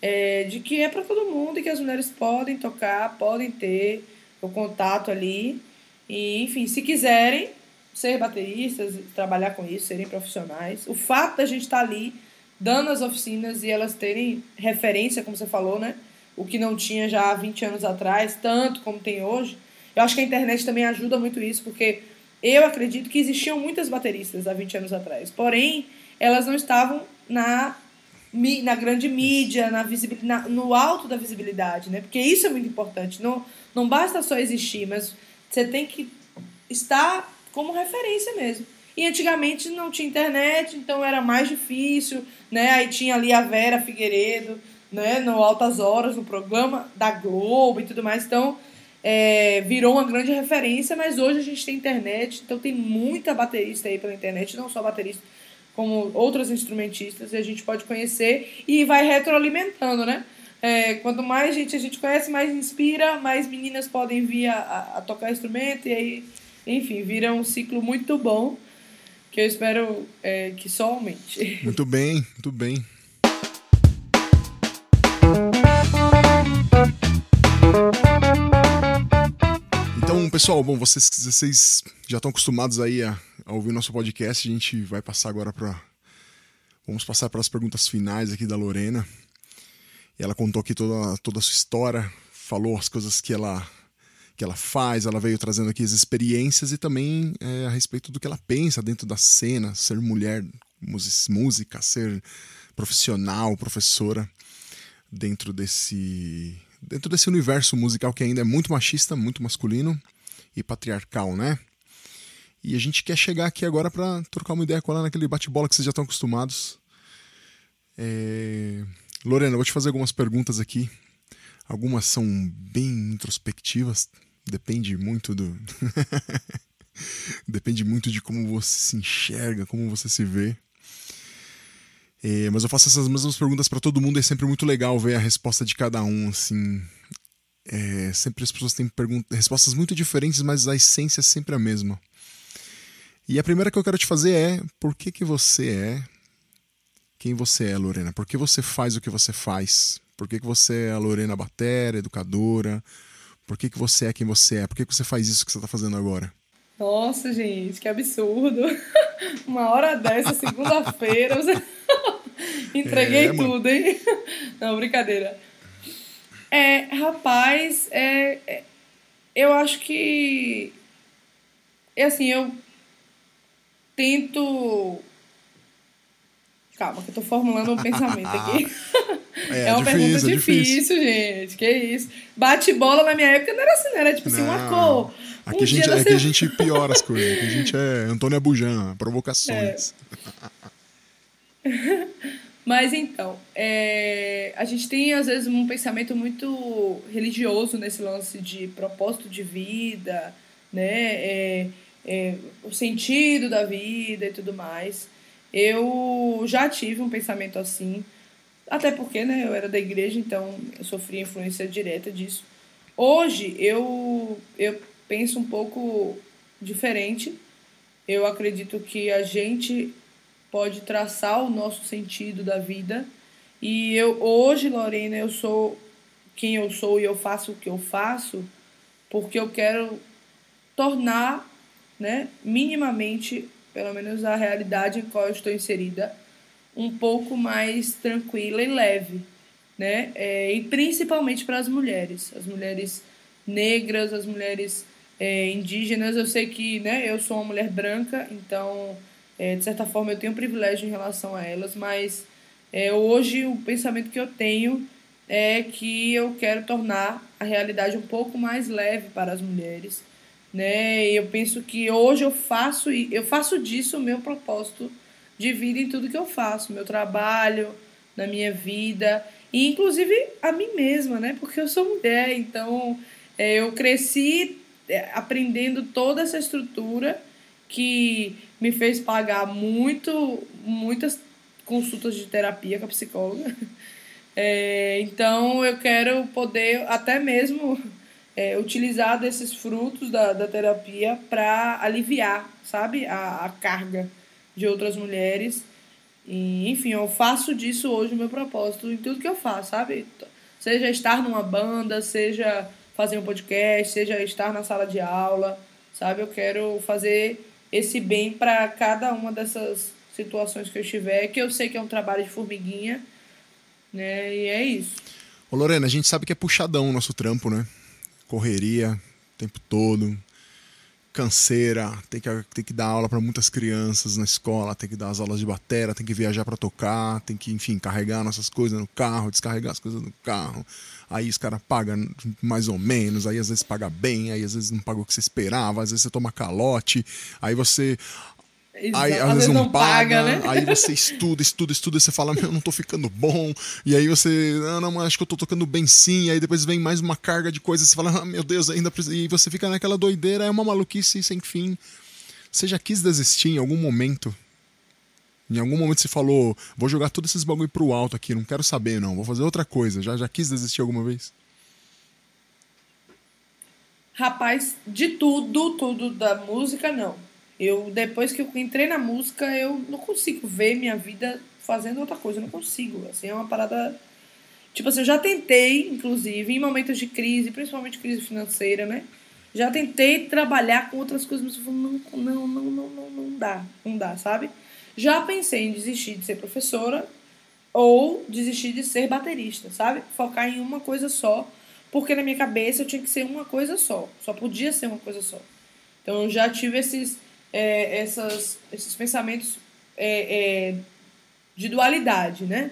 é, de que é para todo mundo e que as mulheres podem tocar, podem ter o contato ali. E, enfim, se quiserem, ser bateristas, trabalhar com isso, serem profissionais. O fato da gente estar tá ali dando as oficinas e elas terem referência, como você falou, né? O que não tinha já há 20 anos atrás, tanto como tem hoje. Eu acho que a internet também ajuda muito isso, porque eu acredito que existiam muitas bateristas há 20 anos atrás. Porém, elas não estavam na, na grande mídia, na visibilidade, no alto da visibilidade, né? Porque isso é muito importante. Não, não basta só existir, mas você tem que estar como referência mesmo. E antigamente não tinha internet, então era mais difícil, né? Aí tinha ali a Vera Figueiredo, né? No Altas Horas, no programa da Globo e tudo mais. Então, é, virou uma grande referência, mas hoje a gente tem internet, então tem muita baterista aí pela internet, não só baterista, como outros instrumentistas, e a gente pode conhecer e vai retroalimentando, né? É, quanto mais gente a gente conhece, mais inspira, mais meninas podem vir a, a, a tocar instrumento, e aí enfim, vira um ciclo muito bom que eu espero é, que só aumente. Muito bem, muito bem. Então, pessoal, bom, vocês, vocês já estão acostumados aí a, a ouvir nosso podcast. A gente vai passar agora para. Vamos passar para as perguntas finais aqui da Lorena. E ela contou aqui toda, toda a sua história, falou as coisas que ela que ela faz, ela veio trazendo aqui as experiências e também é, a respeito do que ela pensa dentro da cena, ser mulher, música, ser profissional, professora dentro desse dentro desse universo musical que ainda é muito machista, muito masculino e patriarcal, né? E a gente quer chegar aqui agora para trocar uma ideia com ela naquele bate-bola que vocês já estão acostumados. É... Lorena, vou te fazer algumas perguntas aqui. Algumas são bem introspectivas, Depende muito do. *laughs* Depende muito de como você se enxerga, como você se vê. É, mas eu faço essas mesmas perguntas para todo mundo é sempre muito legal ver a resposta de cada um, assim. É, sempre as pessoas têm respostas muito diferentes, mas a essência é sempre a mesma. E a primeira que eu quero te fazer é: por que, que você é quem você é, Lorena? Por que você faz o que você faz? Por que, que você é a Lorena Batera, educadora? Por que, que você é quem você é? Por que, que você faz isso que você está fazendo agora? Nossa, gente, que absurdo. *laughs* Uma hora dessa, segunda-feira. Você... *laughs* Entreguei é, tudo, hein? *laughs* Não, brincadeira. É, rapaz, é, é, eu acho que. É assim, eu tento Calma, que eu tô formulando um pensamento aqui. *laughs* É, É, uma difícil, pergunta é difícil, difícil. gente. Que isso. Bate bola na minha época não era assim, não. Era tipo assim, uma Não. cor. Aqui, um a gente, aqui a semana. gente piora as coisas. Aqui a gente é Antônia Bujan, *laughs* provocações. *laughs* Mas então, é, a gente tem às vezes um pensamento muito religioso nesse lance de propósito de vida, né? É, é, o sentido da vida e tudo mais. Eu já tive um pensamento assim, até porque né, eu era da igreja, então eu sofri influência direta disso. Hoje eu, eu penso um pouco diferente. Eu acredito que a gente pode traçar o nosso sentido da vida. E eu hoje, Lorena, eu sou quem eu sou e eu faço o que eu faço porque eu quero tornar, né, minimamente, pelo menos a realidade em qual eu estou inserida, um pouco mais tranquila e leve, né? É, e principalmente para as mulheres, as mulheres negras, as mulheres é, indígenas. Eu sei que, né, eu sou uma mulher branca, então é, de certa forma eu tenho privilégio em relação a elas, mas é, hoje o pensamento que eu tenho é que eu quero tornar a realidade um pouco mais leve para as mulheres, né? E eu penso que hoje eu faço eu faço disso o meu propósito de vida em tudo que eu faço, meu trabalho, na minha vida e inclusive a mim mesma, né? Porque eu sou mulher, então é, eu cresci é, aprendendo toda essa estrutura que me fez pagar muito, muitas consultas de terapia com a psicóloga. *laughs* É, então eu quero poder até mesmo é, utilizar desses frutos da, da terapia para aliviar, sabe, a, a carga de outras mulheres. E, enfim, eu faço disso hoje o meu propósito em tudo que eu faço, sabe? Seja estar numa banda, seja fazer um podcast, seja estar na sala de aula, sabe? Eu quero fazer esse bem para cada uma dessas situações que eu estiver, que eu sei que é um trabalho de formiguinha, né? E é isso. Ô Lorena, a gente sabe que é puxadão o nosso trampo, né? Correria o tempo todo, canseira, tem que, tem que dar aula para muitas crianças na escola, tem que dar as aulas de batera, tem que viajar para tocar, tem que, enfim, carregar nossas coisas no carro, descarregar as coisas no carro. Aí os caras pagam mais ou menos, aí às vezes paga bem, aí às vezes não paga o que você esperava, às vezes você toma calote, aí você Aí Às às vezes não paga, né? aí você estuda, estuda, estuda, e você fala, meu, não tô ficando bom. E aí você, ah, não, mas acho que eu tô tocando bem sim. Aí depois vem mais uma carga de coisas, você fala, ah, meu Deus, ainda precisa. E você fica naquela doideira, é uma maluquice sem fim. Você já quis desistir em algum momento? Em algum momento você falou, vou jogar todos esses bagulho pro alto aqui, não quero saber, não, vou fazer outra coisa. Já, já quis desistir alguma vez? Rapaz, de tudo, tudo da música, não. Eu, depois que eu entrei na música, eu não consigo ver minha vida fazendo outra coisa. Eu não consigo. Assim, é uma parada. Tipo assim, eu já tentei, inclusive, em momentos de crise, principalmente crise financeira, né? Já tentei trabalhar com outras coisas, mas eu falo, não, não, não, não, não, não dá, não dá, sabe? Já pensei em desistir de ser professora ou desistir de ser baterista, sabe? Focar em uma coisa só, porque na minha cabeça eu tinha que ser uma coisa só, só podia ser uma coisa só. Então eu já tive esses, é, essas, esses pensamentos é, é, de dualidade, né?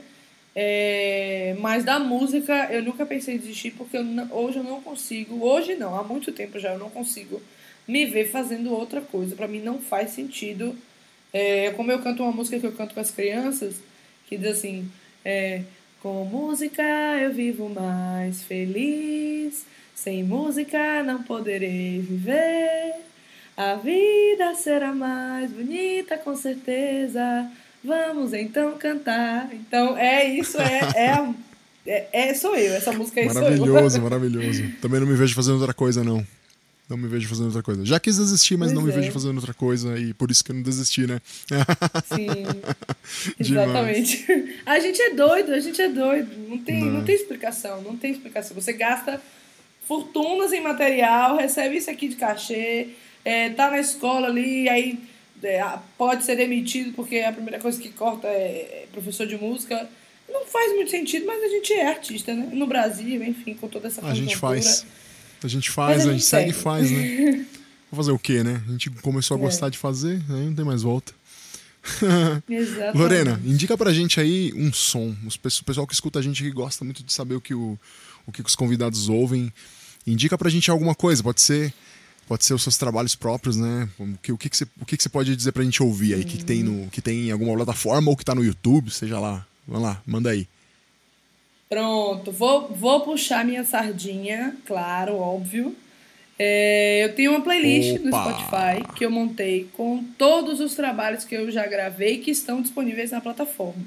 É, mas da música eu nunca pensei em desistir porque eu hoje eu não consigo, hoje não, há muito tempo já eu não consigo me ver fazendo outra coisa. Pra mim não faz sentido. É, como eu canto uma música que eu canto com as crianças, que diz assim: é, Com música eu vivo mais feliz, sem música não poderei viver. A vida será mais bonita com certeza. Vamos então cantar. Então é isso, é, é, a- é, é- sou eu, essa música aí sou eu. Maravilhoso, maravilhoso. Também não me vejo fazendo outra coisa, não. Não me vejo fazendo outra coisa. Já quis desistir, mas Pois não me é. vejo fazendo outra coisa e por isso que eu não desisti, né? Sim. *laughs* Exatamente. A gente é doido, a gente é doido. Não tem, Não. não. tem explicação, não tem explicação. Você gasta fortunas em material, recebe isso aqui de cachê, é, tá na escola ali, aí é, pode ser demitido porque a primeira coisa que corta é professor de música. Não faz muito sentido, mas a gente é artista, né? No Brasil, enfim, com toda essa A gente faz. A gente faz, Mas a gente segue e faz, né? *laughs* Vou fazer o quê, né? A gente começou a É. gostar de fazer, aí não tem mais volta. Exatamente. *laughs* Lorena, indica pra gente aí um som. O pessoal que escuta a gente que gosta muito de saber o que, o, o que os convidados ouvem. Indica pra gente alguma coisa, pode ser pode ser os seus trabalhos próprios, né? O que, o que, que, você, o que, que você pode dizer pra gente ouvir aí, que, que, tem no, que tem em alguma plataforma ou que tá no YouTube, seja lá. Vamos lá, manda aí. Pronto, vou, vou puxar minha sardinha, claro, óbvio. É, eu tenho uma playlist Opa. no Spotify que eu montei com todos os trabalhos que eu já gravei que estão disponíveis na plataforma.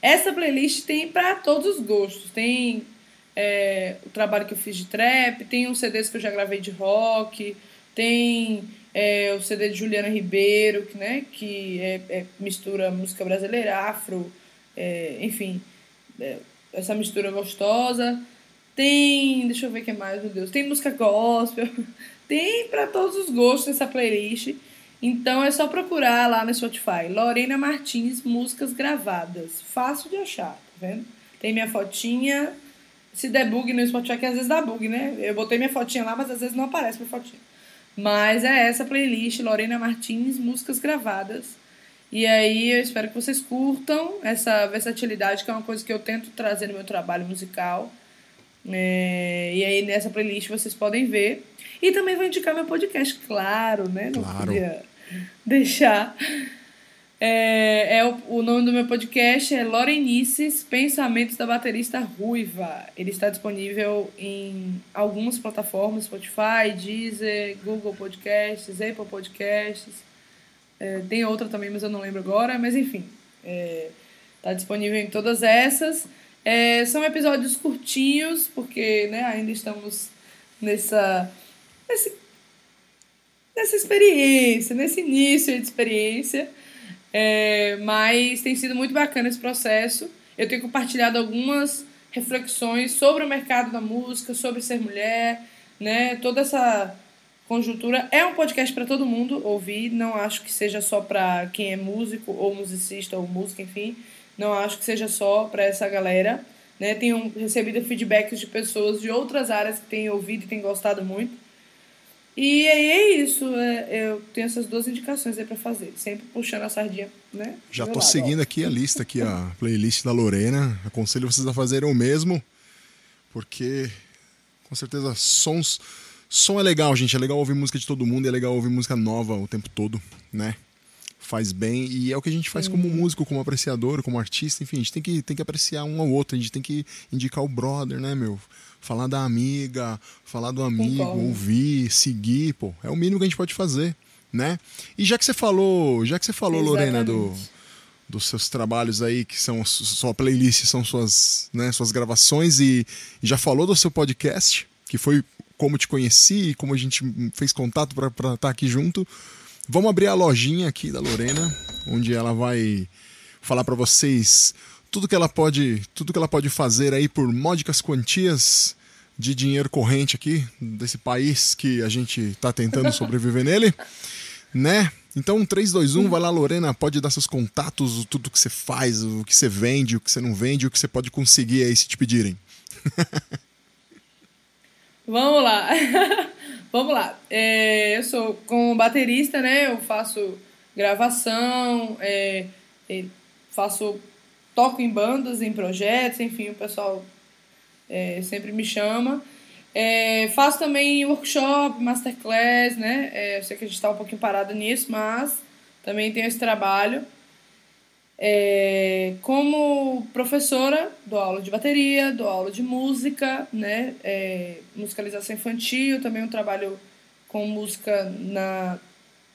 Essa playlist tem para todos os gostos. Tem é, o trabalho que eu fiz de trap, tem os CDs que eu já gravei de rock, tem é, o CD de Juliana Ribeiro, que, né, que é, é mistura música brasileira, afro, é, enfim, é, essa mistura gostosa. Tem, deixa eu ver o que mais, meu Deus. Tem música gospel. *laughs* Tem para todos os gostos essa playlist. Então é só procurar lá no Spotify. Lorena Martins, músicas gravadas. Fácil de achar, tá vendo? Tem minha fotinha. Se der bug no Spotify, que às vezes dá bug, né? Eu botei minha fotinha lá, mas às vezes não aparece minha fotinha. Mas é essa playlist, Lorena Martins, músicas gravadas. E aí eu espero que vocês curtam essa versatilidade, que é uma coisa que eu tento trazer no meu trabalho musical. É, e aí nessa playlist vocês podem ver. E também vou indicar meu podcast, claro, né? Não claro. podia deixar. É, é o, o, nome do meu podcast é Lorenices Pensamentos da Baterista Ruiva. Ele está disponível em algumas plataformas, Spotify, Deezer, Google Podcasts, Apple Podcasts. É, tem outra também, mas eu não lembro agora. Mas enfim, está é, disponível em todas essas. É, são episódios curtinhos, porque né, ainda estamos nessa, nesse, nessa experiência, nesse início de experiência. É, mas tem sido muito bacana esse processo. Eu tenho compartilhado algumas reflexões sobre o mercado da música, sobre ser mulher, né? Toda essa conjuntura. É um podcast para todo mundo ouvir, não acho que seja só para quem é músico ou musicista ou música, enfim. Não acho que seja só para essa galera. Né? Tenho recebido feedbacks de pessoas de outras áreas que têm ouvido e têm gostado muito. E aí é isso. É, eu tenho essas duas indicações aí para fazer. Sempre puxando a sardinha, né? Já tô lado, seguindo ó. aqui a lista, aqui a playlist da Lorena. Aconselho vocês a fazerem o mesmo. Porque, com certeza, sons... Som é legal, gente. É legal ouvir música de todo mundo. É legal ouvir música nova o tempo todo, né? faz bem e é o que a gente faz como músico, como apreciador, como artista, enfim, a gente tem que, tem que apreciar um ao outro, a gente tem que indicar o brother, né, meu? Falar da amiga, falar do amigo, Concordo. ouvir, seguir, pô, é o mínimo que a gente pode fazer, né? E já que você falou, já que você falou, Exatamente. Lorena, do, dos seus trabalhos aí, que são sua playlist, são suas, né, suas gravações e, e já falou do seu podcast, que foi como te conheci e como a gente fez contato para estar tá aqui junto. Vamos abrir a lojinha aqui da Lorena, onde ela vai falar para vocês tudo que ela pode, tudo que ela pode fazer aí por módicas quantias de dinheiro corrente aqui desse país que a gente está tentando *laughs* sobreviver nele, né? Então, 3, 2, 1, vai lá, Lorena, pode dar seus contatos, tudo que você faz, o que você vende, o que você não vende, o que você pode conseguir aí se te pedirem. *laughs* Vamos lá. *laughs* Vamos lá. É, eu sou como baterista, né? Eu faço gravação, é, faço toco em bandas, em projetos, enfim, o pessoal é, sempre me chama. É, faço também workshop, masterclass, né? É, eu sei que a gente está um pouquinho parado nisso, mas também tenho esse trabalho. É, como professora, dou aula de bateria, dou aula de música, né? É, musicalização infantil, também um trabalho com música na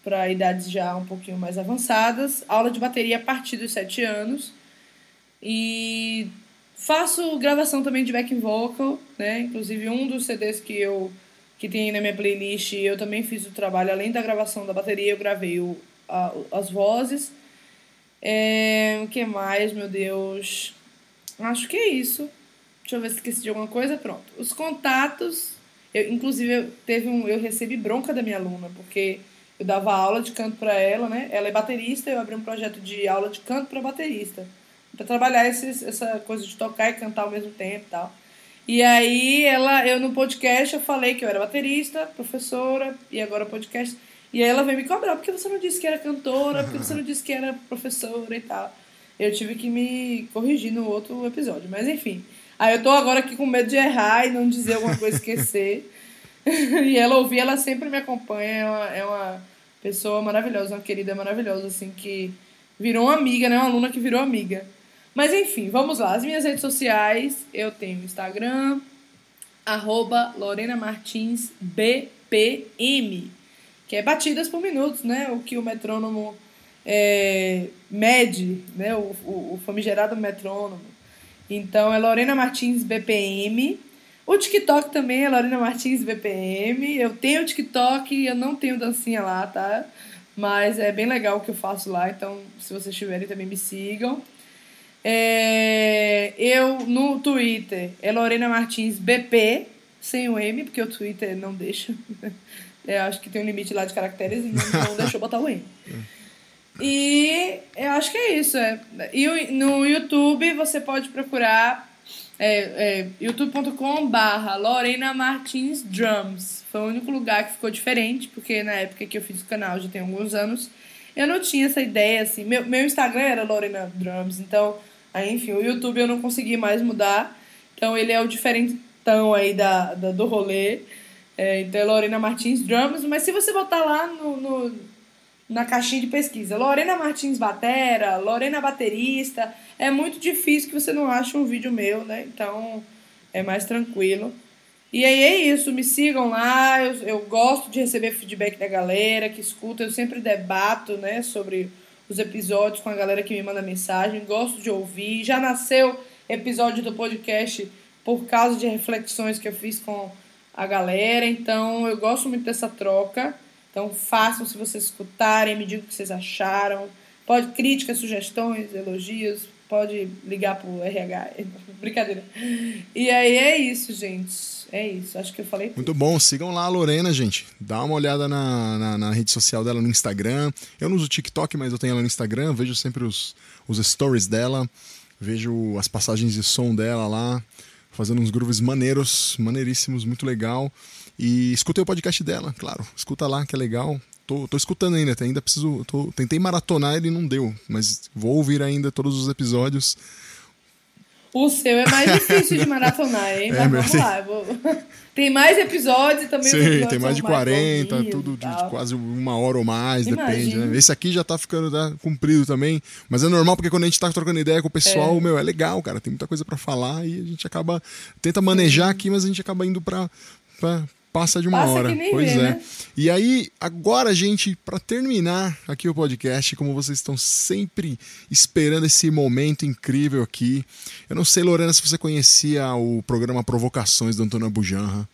para idades já um pouquinho mais avançadas, aula de bateria a partir dos sete anos e faço gravação também de backing vocal, né? Inclusive um dos CDs que eu que tem na minha playlist, eu também fiz o trabalho além da gravação da bateria, eu gravei o, a, as vozes é, o que mais, meu Deus? Acho que é isso. Deixa eu ver se esqueci de alguma coisa. Pronto. Os contatos. Eu, inclusive, eu, teve um, eu recebi bronca da minha aluna, porque eu dava aula de canto para ela, né? Ela é baterista, eu abri um projeto de aula de canto para baterista. para trabalhar esse, essa coisa de tocar e cantar ao mesmo tempo e tal. E aí, ela, eu no podcast, eu falei que eu era baterista, professora, e agora podcast. E aí ela veio me cobrar, porque você não disse que era cantora, porque você não disse que era professora e tal. Eu tive que me corrigir no outro episódio, mas enfim. Aí eu tô agora aqui com medo de errar e não dizer alguma coisa, *laughs* esquecer. *laughs* e ela ouvir, ela sempre me acompanha, é uma, é uma pessoa maravilhosa, uma querida maravilhosa, assim, que virou uma amiga, né? Uma aluna que virou amiga. Mas enfim, vamos lá. As minhas redes sociais, eu tenho Instagram, arroba Lorena Martins BPM, que é batidas por minutos, né? O que o metrônomo é, mede, né? O, o, o famigerado metrônomo. Então é Lorena Martins BPM. O TikTok também é Lorena Martins BPM. Eu tenho TikTok eu não tenho dancinha lá, tá? Mas é bem legal o que eu faço lá, então se vocês tiverem também me sigam. É, eu no Twitter é Lorena Martins BP, sem o M, porque o Twitter não deixa. *laughs* Eu acho que tem um limite lá de caracteres *laughs* e não deixou botar o M. E eu acho que é isso. É. E no YouTube você pode procurar é, é, youtube.com/barra Lorena Martins Drums. Foi o único lugar que ficou diferente, porque na época que eu fiz o canal, já tem alguns anos, eu não tinha essa ideia, assim. Meu, meu Instagram era Lorena Drums, então, aí, enfim, o YouTube eu não consegui mais mudar. Então ele é o diferentão aí da, da do rolê. É, então é Lorena Martins Drums, mas se você botar lá no, no na caixinha de pesquisa. Lorena Martins Batera, Lorena Baterista. É muito difícil que você não ache um vídeo meu, né? Então é mais tranquilo. E aí é isso, me sigam lá. Eu, eu gosto de receber feedback da galera que escuta. Eu sempre debato, né, sobre os episódios com a galera que me manda mensagem. Gosto de ouvir. Já nasceu episódio do podcast por causa de reflexões que eu fiz com a galera. Então eu gosto muito dessa troca. Então façam se vocês escutarem, me digam o que vocês acharam. Pode críticas, sugestões, elogios, pode ligar pro RH. *laughs* Brincadeira. E aí é isso, gente. É isso. Acho que eu falei. Muito bom. Sigam lá a Lorena, gente. Dá uma olhada na, na, na, rede social dela no Instagram. Eu não uso TikTok, mas eu tenho ela no Instagram. Vejo sempre os, os stories dela. Vejo as passagens de som dela lá. Fazendo uns grooves maneiros, maneiríssimos, muito legal. E escutei o podcast dela, claro. Escuta lá, que é legal. Tô, tô escutando ainda, ainda preciso. Tô, tentei maratonar ele não deu, mas vou ouvir ainda todos os episódios. O seu é mais *laughs* difícil de maratonar, hein? É, mas vamos tem... lá. Vou... *laughs* Tem mais episódios também. Sim, tem mais de 40, mais tudo de, quase uma hora ou mais, Imagina. depende, né? Esse aqui já tá ficando tá, comprido também. Mas é normal, porque quando a gente tá trocando ideia com o pessoal, é. meu, é legal, cara. Tem muita coisa para falar e a gente acaba. Tenta manejar aqui, mas a gente acaba indo pra, passa de uma passa hora. pois vê, é. Né? E aí, agora, gente, para terminar aqui o podcast, como vocês estão sempre esperando esse momento incrível aqui. Eu não sei, Lorena, se você conhecia o programa Provocações do Antônio Bujanra.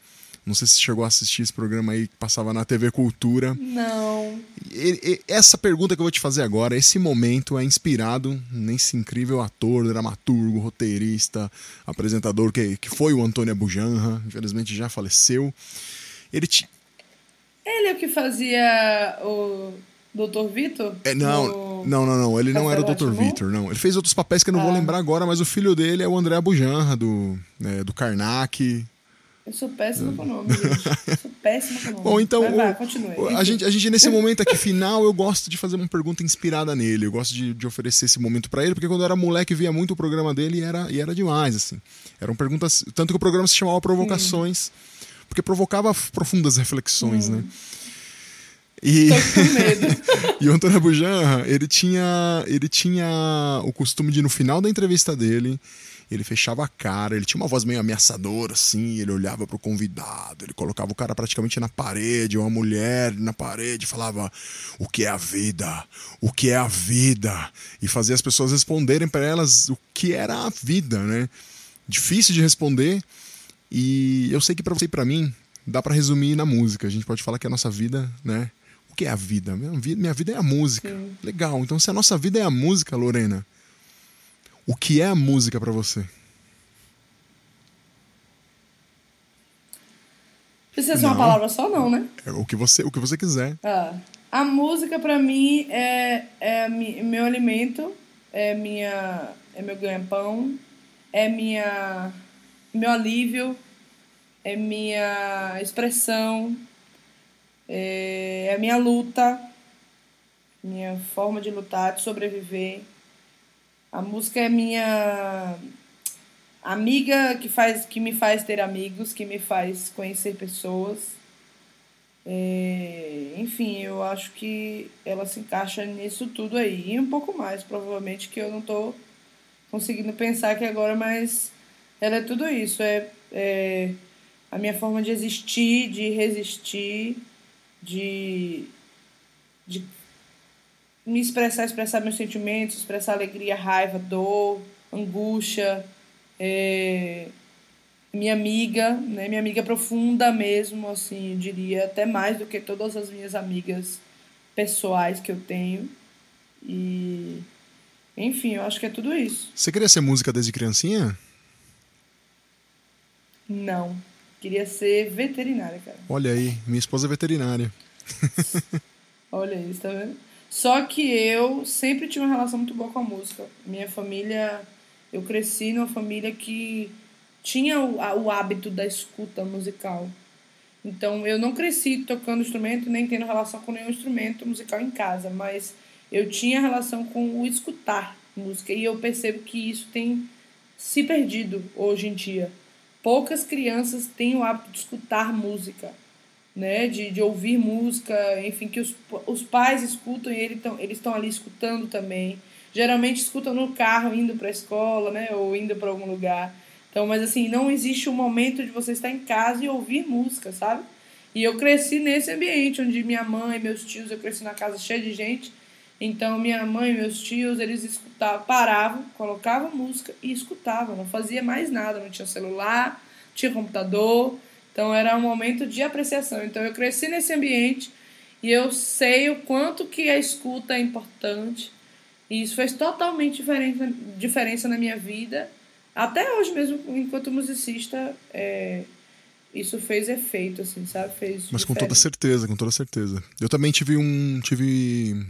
Não sei se chegou a assistir esse programa aí que passava na TV Cultura. Não. E, e, essa pergunta que eu vou te fazer agora, esse momento é inspirado nesse incrível ator, dramaturgo, roteirista, apresentador que, que foi o Antônio Abujanra, infelizmente já faleceu. Ele te... Ele é o que fazia o Dr. Vitor? É, não, não, não, não. Ele não era o Dr. Vitor, não. Ele fez outros papéis que eu não ah. vou lembrar agora, mas o filho dele é o André Abujanra, do, né, do Karnak. Eu sou péssima com o nome, gente. Eu sou péssima com o nome. Bom, então, vai, vai, continue. A gente, a gente, nesse momento aqui final, eu gosto de fazer uma pergunta inspirada nele. Eu gosto de, de oferecer esse momento para ele, porque quando eu era moleque, via muito o programa dele e era, e era demais, assim. Eram perguntas. Tanto que o programa se chamava Provocações, hum. porque provocava profundas reflexões, hum. né? E... *laughs* e o Antônio Bujan, ele tinha, ele tinha o costume de, no final da entrevista dele, ele fechava a cara, ele tinha uma voz meio ameaçadora, assim, ele olhava pro convidado, ele colocava o cara praticamente na parede, uma mulher na parede, falava o que é a vida, o que é a vida, e fazia as pessoas responderem para elas o que era a vida, né? Difícil de responder, e eu sei que para você e para mim, dá para resumir na música, a gente pode falar que a nossa vida, né? O que é a vida? Minha vida, minha vida é a música. Sim. Legal. Então, se a nossa vida é a música, Lorena, o que é a música para você? Precisa ser uma palavra só, não, né? É o que você, o que você quiser. Ah, a música para mim é, é meu alimento, é minha, é meu ganha-pão, é minha, meu alívio, é minha expressão, é, é a minha luta, minha forma de lutar, de sobreviver. A música é minha amiga que faz que me faz ter amigos, que me faz conhecer pessoas. É, enfim, eu acho que ela se encaixa nisso tudo aí. E um pouco mais, provavelmente, que eu não estou conseguindo pensar aqui agora, mas ela é tudo isso. É, é a minha forma de existir, de resistir, de, de me expressar, expressar meus sentimentos, expressar alegria, raiva, dor, angústia. É, minha amiga, né? Minha amiga profunda mesmo, assim, diria, até mais do que todas as minhas amigas pessoais que eu tenho. E enfim, eu acho que é tudo isso. Você queria ser música desde criancinha? Não. Queria ser veterinária, cara. Olha aí, minha esposa é veterinária. *laughs* Olha isso, tá vendo? Só que eu sempre tive uma relação muito boa com a música. Minha família, eu cresci numa família que tinha o, a, o hábito da escuta musical. Então eu não cresci tocando instrumento nem tendo relação com nenhum instrumento musical em casa, mas eu tinha relação com o escutar música e eu percebo que isso tem se perdido hoje em dia. Poucas crianças têm o hábito de escutar música, né? De, de ouvir música, enfim, que os, os pais escutam e eles estão eles ali escutando também. Geralmente escutam no carro indo para a escola, né? Ou indo para algum lugar. Então, mas assim, não existe um momento de você estar em casa e ouvir música, sabe? E eu cresci nesse ambiente onde minha mãe, meus tios, eu cresci na casa cheia de gente. Então, minha mãe meus tios, eles escutavam, paravam, colocavam música e escutavam. Não fazia mais nada, não tinha celular, não tinha computador. Então, era um momento de apreciação. Então, eu cresci nesse ambiente e eu sei o quanto que a escuta é importante. E isso fez totalmente diferença, diferença na minha vida até hoje mesmo, enquanto musicista, é, isso fez efeito, assim, sabe? Fez Mas com toda certeza, com toda certeza. Eu também tive um. tive.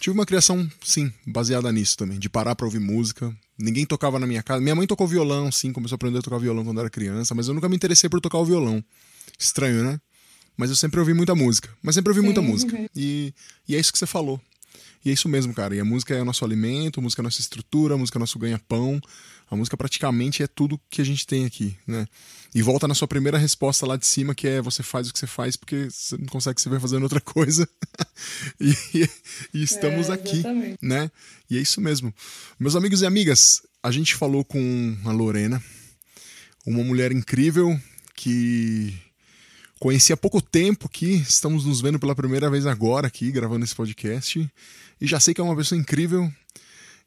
Tive uma criação, sim, baseada nisso também, de parar pra ouvir música. Ninguém tocava na minha casa. Minha mãe tocou violão, sim, começou a aprender a tocar violão quando era criança, mas eu nunca me interessei por tocar o violão. Estranho, né? Mas eu sempre ouvi muita música. Mas sempre ouvi sim. muita música. E, e é isso que você falou. E é isso mesmo, cara. E a música é o nosso alimento, a música é a nossa estrutura, a música é o nosso ganha-pão. A música praticamente é tudo que a gente tem aqui, né? E volta na sua primeira resposta lá de cima, que é você faz o que você faz porque você não consegue se ver fazendo outra coisa. *laughs* e, e, estamos é, aqui, né? E é isso mesmo. Meus amigos e amigas, a gente falou com a Lorena, uma mulher incrível que conheci há pouco tempo aqui, estamos nos vendo pela primeira vez agora aqui, gravando esse podcast. E já sei que é uma pessoa incrível,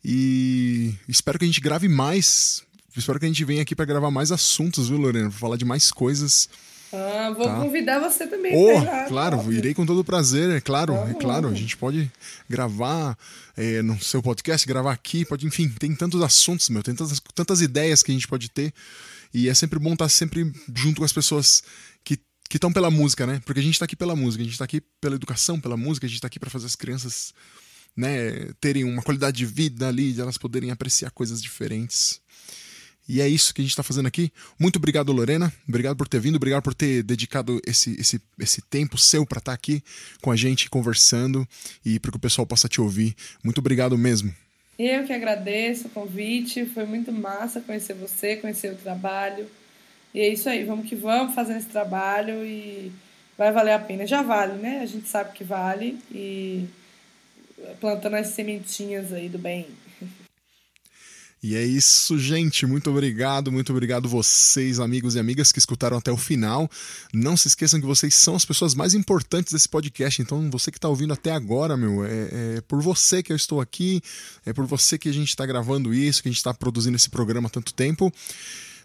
e espero que a gente grave mais. Espero que a gente venha aqui para gravar mais assuntos, viu, Lorena? Pra falar de mais coisas. Ah, vou tá? convidar você também. Oh, claro, óbvio. irei com todo o prazer, é claro, é claro. A gente pode gravar é, no seu podcast, gravar aqui, pode, enfim, tem tantos assuntos, meu, tem tantas, tantas ideias que a gente pode ter. E é sempre bom estar sempre junto com as pessoas que que estão pela música, né? Porque a gente está aqui pela música, a gente está aqui pela educação, pela música, a gente está aqui para fazer as crianças né, terem uma qualidade de vida ali, de elas poderem apreciar coisas diferentes. E é isso que a gente está fazendo aqui. Muito obrigado, Lorena. Obrigado por ter vindo, obrigado por ter dedicado esse, esse, esse tempo seu para estar tá aqui com a gente, conversando e para que o pessoal possa te ouvir. Muito obrigado mesmo. Eu que agradeço o convite. Foi muito massa conhecer você, conhecer o trabalho. E é isso aí, vamos que vamos fazendo esse trabalho e vai valer a pena. Já vale, né? A gente sabe que vale e plantando as sementinhas aí do bem. E é isso, gente. Muito obrigado, muito obrigado vocês, amigos e amigas que escutaram até o final. Não se esqueçam que vocês são as pessoas mais importantes desse podcast. Então, você que está ouvindo até agora, meu, é, é, por você que eu estou aqui, é por você que a gente está gravando isso, que a gente está produzindo esse programa há tanto tempo.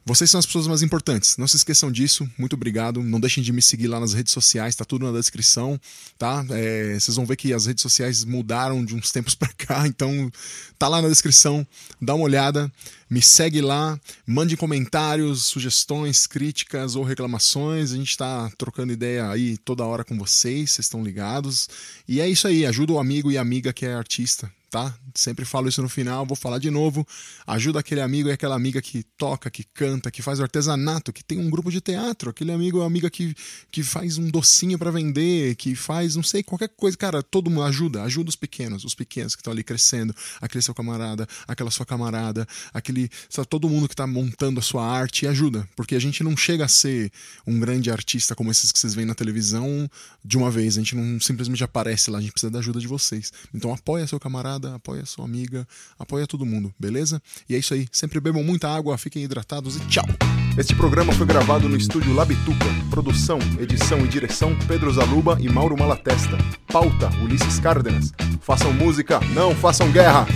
Vocês são as pessoas mais importantes. Não se esqueçam disso. Muito obrigado. Não deixem de me seguir lá nas redes sociais. Tá tudo na descrição, tá? É, vocês vão ver que as redes sociais mudaram de uns tempos *laughs* para cá. Então, tá lá na descrição. Dá uma olhada. Me segue lá. Mande comentários, sugestões, críticas ou reclamações. A gente está trocando ideia aí toda hora com vocês. Vocês estão ligados. E é isso aí. Ajuda o amigo e amiga que é artista tá? Sempre falo isso no final, vou falar de novo. Ajuda aquele amigo e aquela amiga que toca, que canta, que faz artesanato, que tem um grupo de teatro, aquele amigo ou amiga que, que faz um docinho para vender, que faz, não sei, qualquer coisa. Cara, todo mundo ajuda, ajuda os pequenos, os pequenos que estão ali crescendo, aquele seu camarada, aquela sua camarada, aquele, sabe, todo mundo que tá montando a sua arte, ajuda, porque a gente não chega a ser um grande artista como esses que vocês veem na televisão de uma vez, a gente não simplesmente aparece lá, a gente precisa da ajuda de vocês. Então apoia seu camarada, apoia sua amiga, apoia todo mundo, beleza? E é isso aí. Sempre bebam muita água, fiquem hidratados e tchau! Este programa foi gravado no estúdio Labituca. Produção, edição e direção Pedro Zaluba e Mauro Malatesta. Pauta Ulisses Cárdenas. Façam música, não façam guerra!